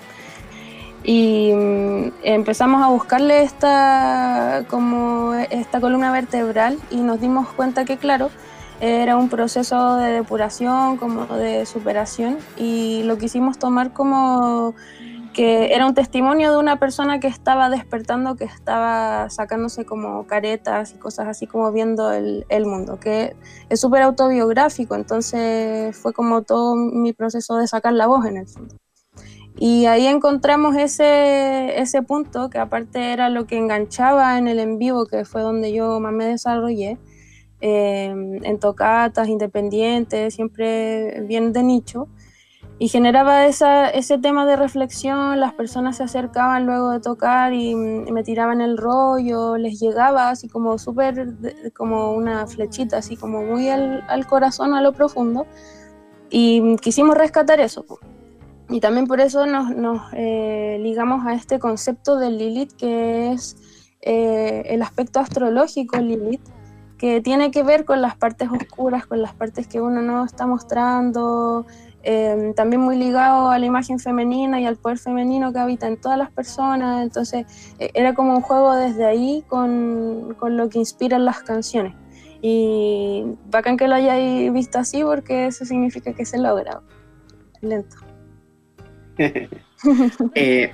Y mm, empezamos a buscarle esta, como esta columna vertebral y nos dimos cuenta que, claro, era un proceso de depuración, como de superación, y lo quisimos tomar como que era un testimonio de una persona que estaba despertando, que estaba sacándose como caretas y cosas así como viendo el, mundo, que es súper autobiográfico, entonces fue como todo mi proceso de sacar la voz en el fondo. Y ahí encontramos ese, ese punto que aparte era lo que enganchaba en el en vivo, que fue donde yo más me desarrollé, eh, en tocatas independientes, siempre bien de nicho, y generaba esa, ese tema de reflexión, las personas se acercaban luego de tocar y, mm, me tiraban el rollo, les llegaba así como súper, como una flechita, así como muy al, al corazón, a lo profundo, y mm, quisimos rescatar eso. Y también por eso nos, nos, eh, ligamos a este concepto de Lilith, que es eh, el aspecto astrológico Lilith, que tiene que ver con las partes oscuras, con las partes que uno no está mostrando, eh, también muy ligado a la imagen femenina y al poder femenino que habita en todas las personas. Entonces eh, era como un juego desde ahí con, con lo que inspiran las canciones. Y bacán que lo hayáis visto así porque eso significa que se logra. Lento. Eh,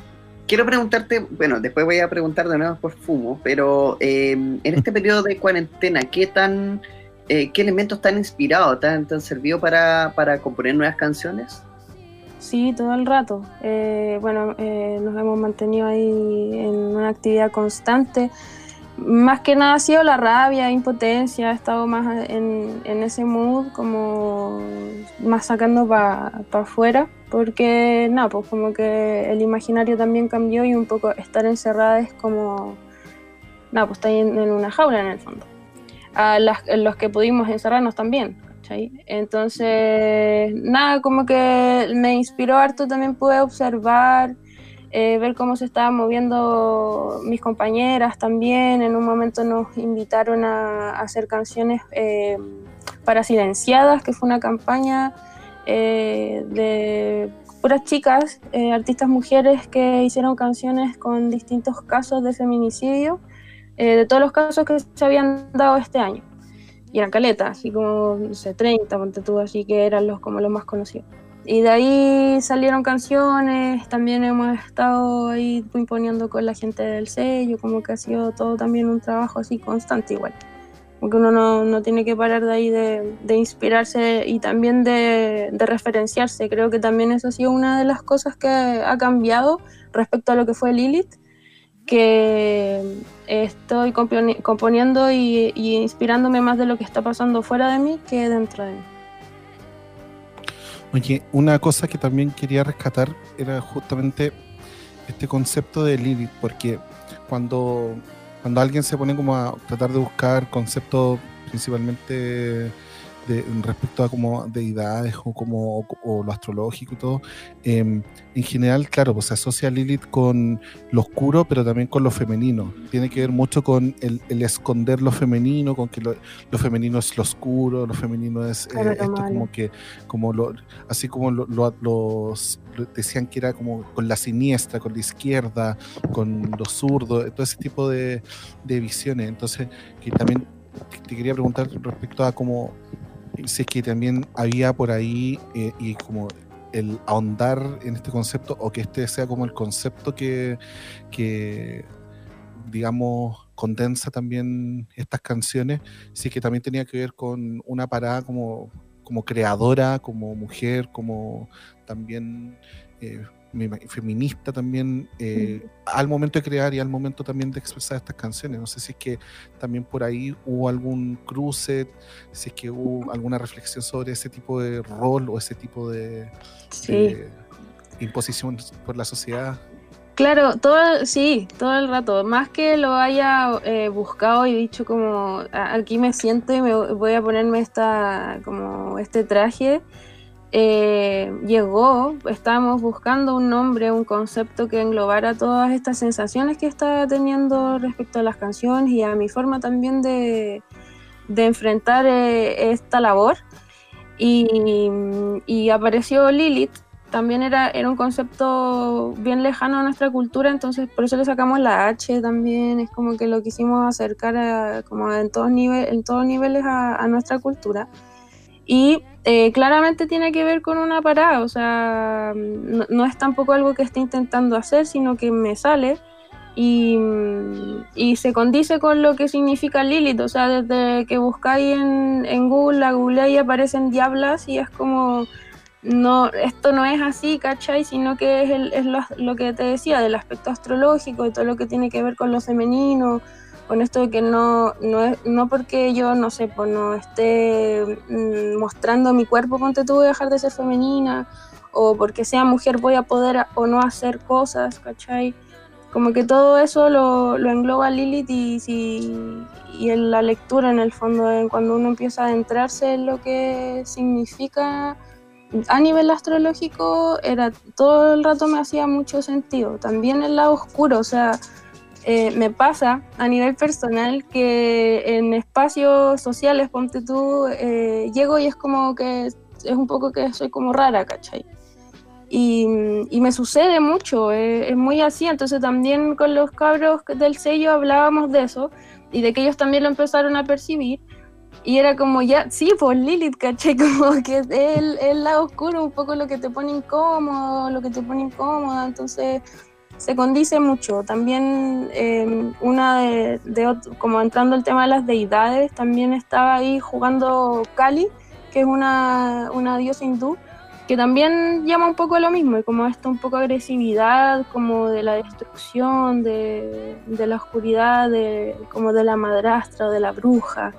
quiero preguntarte, bueno, después voy a preguntar de nuevo por Fumo, pero eh, en este periodo de cuarentena, ¿qué tan, eh, qué elementos tan inspirados, tan, tan servido para, para componer nuevas canciones? Sí, todo el rato. Eh, bueno, eh, nos hemos mantenido ahí en una actividad constante. Más que nada ha sido la rabia, impotencia, he estado más en, en ese mood, como más sacando para afuera, porque nada, pues como que el imaginario también cambió y un poco estar encerrada es como, nada, pues está en, una jaula en el fondo. A las, los que pudimos encerrarnos también. Entonces, nada, como que me inspiró harto, también pude observar, eh, ver cómo se estaban moviendo mis compañeras también. En un momento nos invitaron a, hacer canciones eh, para silenciadas, que fue una campaña eh, de puras chicas, artistas mujeres que hicieron canciones con distintos casos de feminicidio, de todos los casos que se habían dado este año. Y eran caletas, así como, no sé, 30, ponte así que eran los, como los más conocidos. Y de ahí salieron canciones, también hemos estado ahí imponiendo con la gente del sello, como que ha sido todo también un trabajo así constante igual. Porque uno no, no tiene que parar de ahí de, de inspirarse y también de, de referenciarse. Creo que también eso ha sido una de las cosas que ha cambiado respecto a lo que fue Lilith, que estoy componi- componiendo y, y inspirándome más de lo que está pasando fuera de mí que dentro de mí. Oye, una cosa que también quería rescatar era justamente este concepto de Lilith, porque cuando, cuando alguien se pone como a tratar de buscar conceptos principalmente de, respecto a como deidades o como o lo astrológico y todo, eh, en general, claro, pues se asocia a Lilith con lo oscuro, pero también con lo femenino. Tiene que ver mucho con el, el esconder lo femenino, con que lo, lo femenino es lo oscuro, lo femenino es eh, esto como que, como lo, así como lo- lo- los lo- decían que era como con la siniestra, con la izquierda, con lo zurdo, todo ese tipo de, de visiones. Entonces, que también te quería preguntar respecto a cómo si es que también había por ahí eh, y como el ahondar en este concepto o que este sea como el concepto que, que digamos condensa también estas canciones, si es que también tenía que ver con una parada como, como creadora, como mujer, como también eh, feminista también eh, al momento de crear y al momento también de expresar estas canciones. No sé si es que también por ahí hubo algún cruce, si es que hubo alguna reflexión sobre ese tipo de rol o ese tipo de, Sí. de imposición por la sociedad. Claro, todo, sí, todo el rato. Más que lo haya eh, buscado y dicho como "A- aquí me siento y me voy a ponerme esta, como este traje, eh, llegó, estábamos buscando un nombre, un concepto que englobara todas estas sensaciones que estaba teniendo respecto a las canciones y a mi forma también de, de enfrentar eh, esta labor. Y, apareció Lilith, también era, era un concepto bien lejano a nuestra cultura, entonces por eso le sacamos la H también, es como que lo quisimos acercar a- como en todos, en todos niveles a nuestra cultura. Y eh, claramente tiene que ver con una parada, o sea, no, es tampoco algo que esté intentando hacer, sino que me sale y, y se condice con lo que significa Lilith, o sea, desde que buscáis en, en Google, la googleáis y aparecen diablas y es como no, esto no es así, ¿cachai? Sino que es, el- es lo, que te decía del aspecto astrológico y todo lo que tiene que ver con lo femenino, con esto que no, no, no porque yo, no sé, pues no esté mm, mostrando mi cuerpo, ponte tú, voy a dejar de ser femenina, o porque sea mujer voy a poder a- o no hacer cosas, ¿cachai? Como que todo eso lo, lo engloba Lilith y, si- y en la lectura en el fondo, en cuando uno empieza a adentrarse en lo que significa a nivel astrológico era todo el rato me hacía mucho sentido. También el lado oscuro, o sea, eh, me pasa a nivel personal que en espacios sociales, ponte tú, eh, llego y es como que es un poco que soy como rara, ¿cachai? Y, y me sucede mucho, eh, es muy así, entonces también con los cabros del sello hablábamos de eso y de que ellos también lo empezaron a percibir. Y era como ya, sí, pues Lilith, ¿cachai? Como que es el, el lado oscuro, un poco lo que te pone incómodo, lo que te pone incómoda, entonces se condice mucho. También eh, una de, de como entrando al tema de las deidades, también estaba ahí jugando Kali, que es una, una diosa hindú, que también llama un poco lo mismo, y como esto un poco agresividad, como de la destrucción, de, de la oscuridad, de, como de la madrastra o de la bruja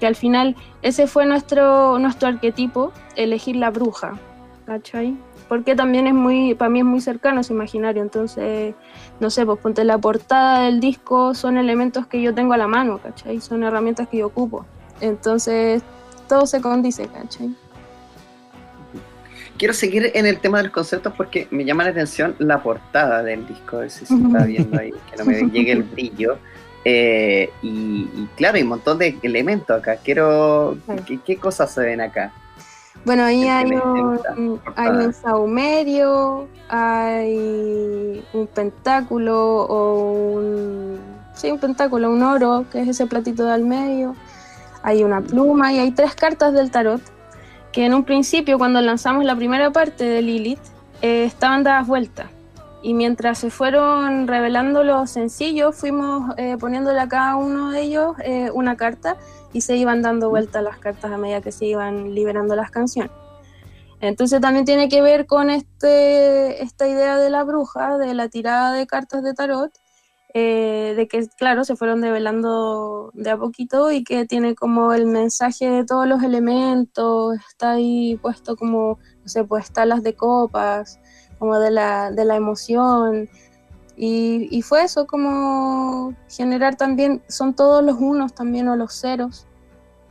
que al final ese fue nuestro, nuestro arquetipo, elegir la bruja, ¿cachai? Porque también es muy, para mí es muy cercano ese imaginario, entonces, no sé, pues ponte la portada del disco, son elementos que yo tengo a la mano, ¿cachai? Son herramientas que yo ocupo, entonces todo se condice, ¿cachai? Quiero seguir en el tema de los conceptos porque me llama la atención la portada del disco, a ver si se está viendo ahí, que no me llegue el brillo. Eh, y, y claro, hay un montón de elementos acá. Quiero. ¿Qué, qué cosas se ven acá? Bueno, ahí hay un, hay un saumerio, hay un pentáculo o un... Sí, un pentáculo, un oro, que es ese platito de al medio. Hay una pluma y hay tres cartas del tarot que en un principio, cuando lanzamos la primera parte de Lilith, eh, estaban dadas vueltas. Y mientras se fueron revelando los sencillos, fuimos eh, poniéndole a cada uno de ellos eh, una carta y se iban dando vueltas las cartas a medida que se iban liberando las canciones. Entonces también tiene que ver con este, esta idea de la bruja, de la tirada de cartas de tarot, eh, de que, claro, se fueron develando de a poquito y que tiene como el mensaje de todos los elementos, está ahí puesto como, no sé, pues talas de copas, como de la, de la emoción. Y, y fue eso como generar también, son todos los unos también o los ceros,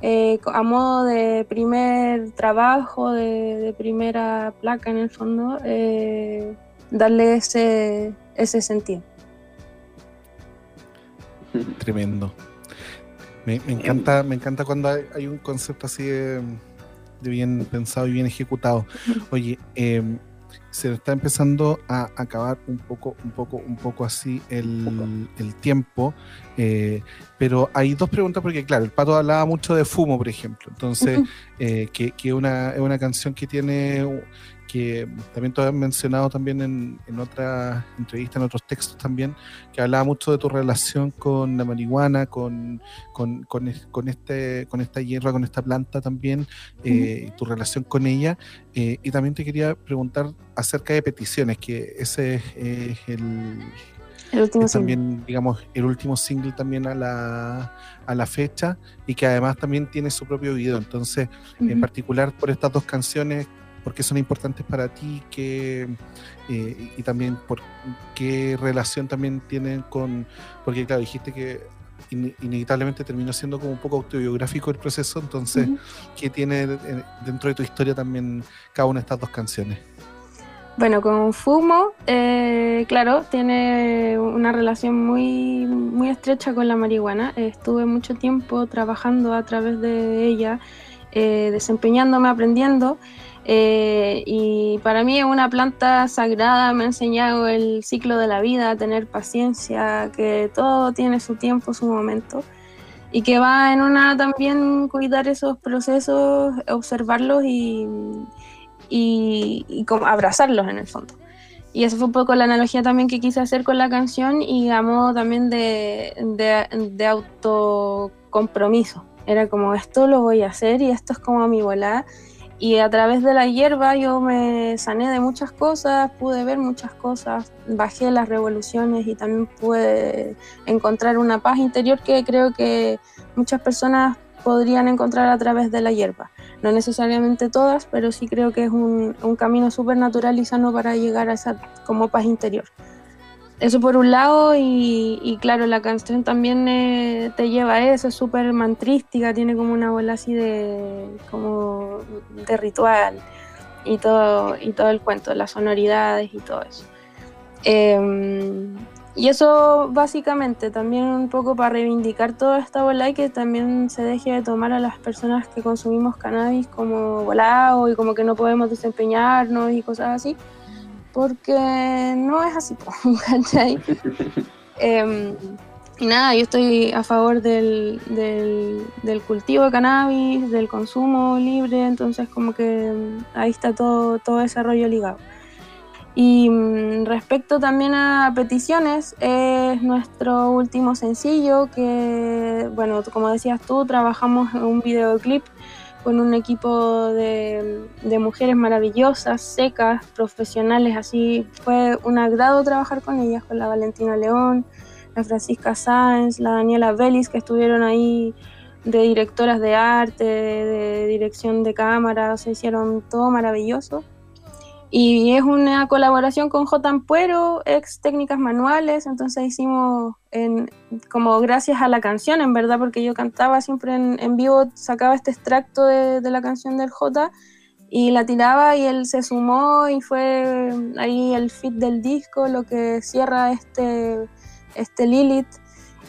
eh, a modo de primer trabajo, de, de primera placa en el fondo, eh, darle ese, ese sentido. Tremendo. Me, me encanta, me encanta cuando hay, hay un concepto así de, de bien pensado y bien ejecutado. Oye, em, se está empezando a acabar un poco, un poco, un poco así el, el tiempo. eh, pero hay dos preguntas, porque claro, el pato hablaba mucho de fumo, por ejemplo. Entonces, eh, que, que una, es una canción que tiene que también tú has mencionado también en, en otras entrevistas, en otros textos también, que hablaba mucho de tu relación con la marihuana, con, con, con, es- con este, con esta hierba, con esta planta también, eh, tu relación con ella. Eh, y también te quería preguntar acerca de peticiones, que ese es eh, el, El último es single. también, digamos, el último single también a la, a la fecha y que además también tiene su propio video. Entonces, en particular por estas dos canciones, por qué son importantes para ti que, eh, y también por qué relación también tienen con, porque claro, dijiste que in- inevitablemente terminó siendo como un poco autobiográfico el proceso, entonces, Ujú. ¿qué tiene dentro de tu historia también cada una de estas dos canciones? Bueno, con Fumo, eh, claro, tiene una relación muy, muy estrecha con la marihuana. Estuve mucho tiempo trabajando a través de ella, eh, desempeñándome, aprendiendo. Eh, y para mí es una planta sagrada, me ha enseñado el ciclo de la vida, tener paciencia, que todo tiene su tiempo, su momento. Y que va en una también cuidar esos procesos, observarlos y, y, y como abrazarlos en el fondo. Y eso fue un poco la analogía también que quise hacer con la canción y a modo también de, de, de autocompromiso. Era como esto lo voy a hacer y esto es como mi volada. Y a través de la hierba yo me sané de muchas cosas, pude ver muchas cosas, bajé las revoluciones y también pude encontrar una paz interior que creo que muchas personas podrían encontrar a través de la hierba no necesariamente todas, pero sí creo que es un, camino súper natural y sano para llegar a esa como paz interior. Eso por un lado, y, claro, la canción también eh, te lleva a eso, es súper mantrística, tiene como una bola así de, como de ritual y todo, y todo el cuento, las sonoridades y todo eso. Em, y eso básicamente también un poco para reivindicar toda esta bola y que también se deje de tomar a las personas que consumimos cannabis como volado y como que no podemos desempeñarnos y cosas así, porque no es así, ¿cachai? Em, y nada, yo estoy a favor del, del, cultivo de cannabis, del consumo libre, entonces como que mm, ahí está todo, todo ese rollo ligado. Y mm, respecto también a peticiones, es nuestro último sencillo que, bueno, como decías tú, trabajamos un videoclip con un equipo de, de mujeres maravillosas, secas, profesionales, así fue un agrado trabajar con ellas, con la Valentina León, la Francisca Sáenz, la Daniela Vélez, que estuvieron ahí de directoras de arte, de, de dirección de cámara, se hicieron todo maravilloso. Y es una colaboración con J. Ampuero, ex técnicas manuales, entonces hicimos como gracias a la canción, en verdad, porque yo cantaba siempre en, en vivo, sacaba este extracto de, la canción del J y la tiraba y él se sumó y fue ahí el fit del disco, lo que cierra este, este Lilith.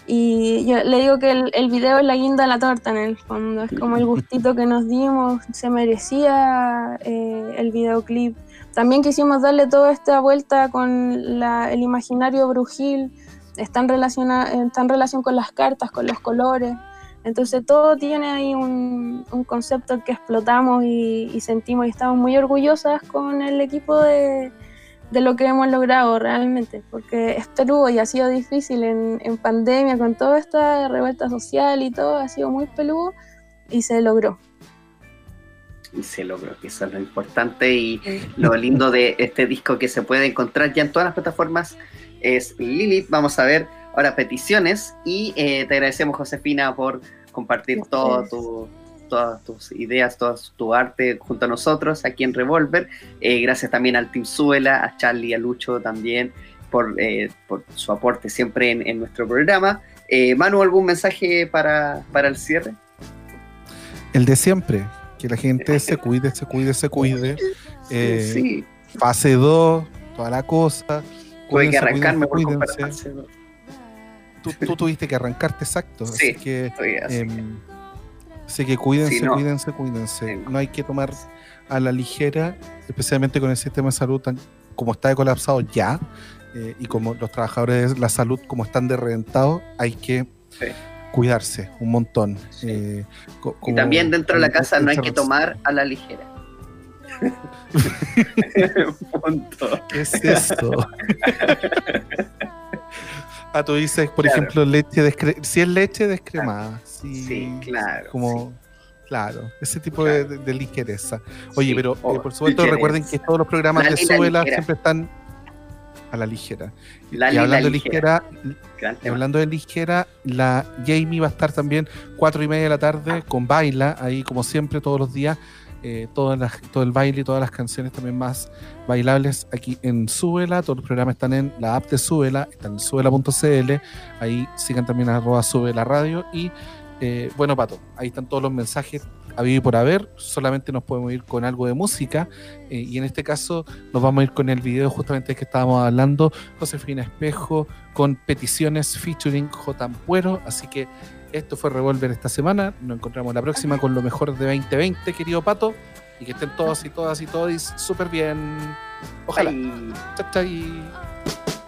Y yo le digo que el, video es la guinda de la torta en el fondo, es como el gustito que nos dimos, se merecía eh, el videoclip. También quisimos darle toda esta vuelta con el imaginario brujil, está en, está en relación con las cartas, con los colores. Entonces todo tiene ahí un, concepto que explotamos y, y sentimos y estamos muy orgullosas con el equipo de, de lo que hemos logrado realmente, porque es peludo y ha sido difícil en, en pandemia con toda esta revuelta social y todo, ha sido muy peludo y se logró. Y se logró, que eso es lo importante y lo lindo de este disco que se puede encontrar ya en todas las plataformas es Lilith. Vamos a ver ahora peticiones y eh, te agradecemos Josefina por compartir todo tu, todas tus ideas, todo tu arte junto a nosotros aquí en Revolver. Eh, gracias también al Team Suela, a Charlie, a Lucho también por, eh, por su aporte siempre en, en nuestro programa. Eh, Manu, ¿algún mensaje para, para el cierre? El de siempre, que la gente se cuide, se cuide, se cuide. Eh, sí, Fase 2, toda la cosa. tuve que arrancarme por cuídense, comprar cuídense. Tú, tú tuviste que arrancarte, exacto. Sí, así que, estoy así. em, así que cuídense, Sí, no. cuídense, cuídense. No hay que tomar a la ligera, especialmente con el sistema de salud tan como está de colapsado ya, eh, y como los trabajadores de la salud como están de reventados, hay que Sí. Cuidarse un montón. eh, Y también dentro de la casa no hay que tomar a la ligera. Punto. ¿Qué es eso? ah, tú dices, por Claro. ejemplo, leche descre si es leche descremada. Sí, Sí, claro, Como, claro, ese tipo de, de- de ligereza. Oye, Sí, pero eh, por supuesto ligereza. recuerden que todos los programas La de Suela ligera. siempre están a la ligera. Y- La y lila hablando de ligera. ligera, y tema. hablando de ligera, la Jamie va a estar también cuatro y media de la tarde con Baila, ahí como siempre todos los días, eh, todas las, todo el baile y todas las canciones también más bailables aquí en Súbela, todos los programas están en la app de Súbela, están en súbela.cl, ahí sigan también a arroba Súbela Radio y eh, bueno Pato, ahí están todos los mensajes a vivir por haber, solamente nos podemos ir con algo de música eh, y en este caso nos vamos a ir con el video justamente que estábamos hablando, Josefina Espejo con peticiones featuring J. Ampuero, así que esto fue Revolver esta semana, nos encontramos la próxima con lo mejor de 2020, querido Pato, y que estén todos y todas y todos súper bien. Ojalá. Ay. Chau, chai.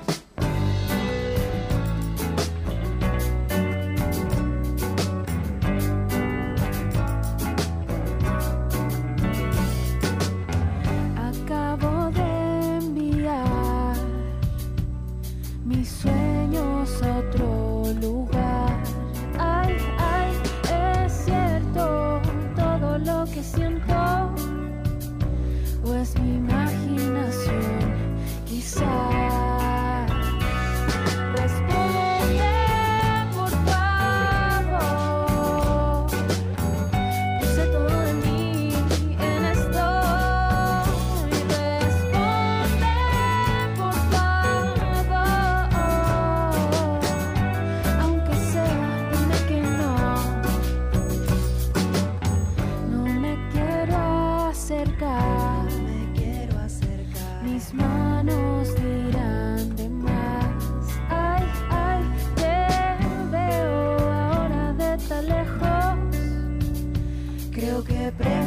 Que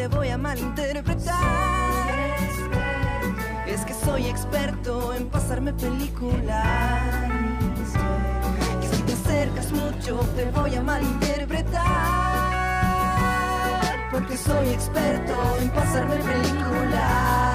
te voy a malinterpretar. Es que soy experto en pasarme películas. Que si te acercas mucho te voy a malinterpretar. Porque soy experto en pasarme películas.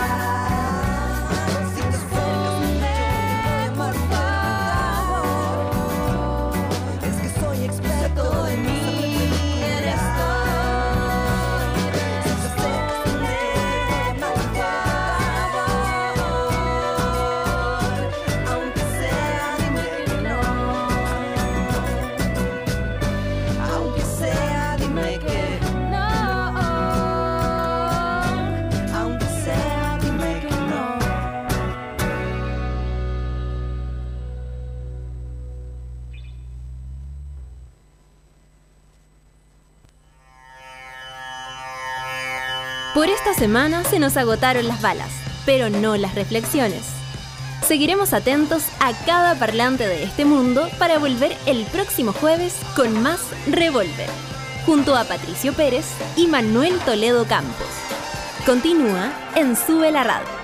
Semana se nos agotaron las balas, pero no las reflexiones. Seguiremos atentos a cada parlante de este mundo para volver el próximo jueves con más Revolver, junto a Patricio Pérez y Manuel Toledo Campos. Continúa en Sube la Radio.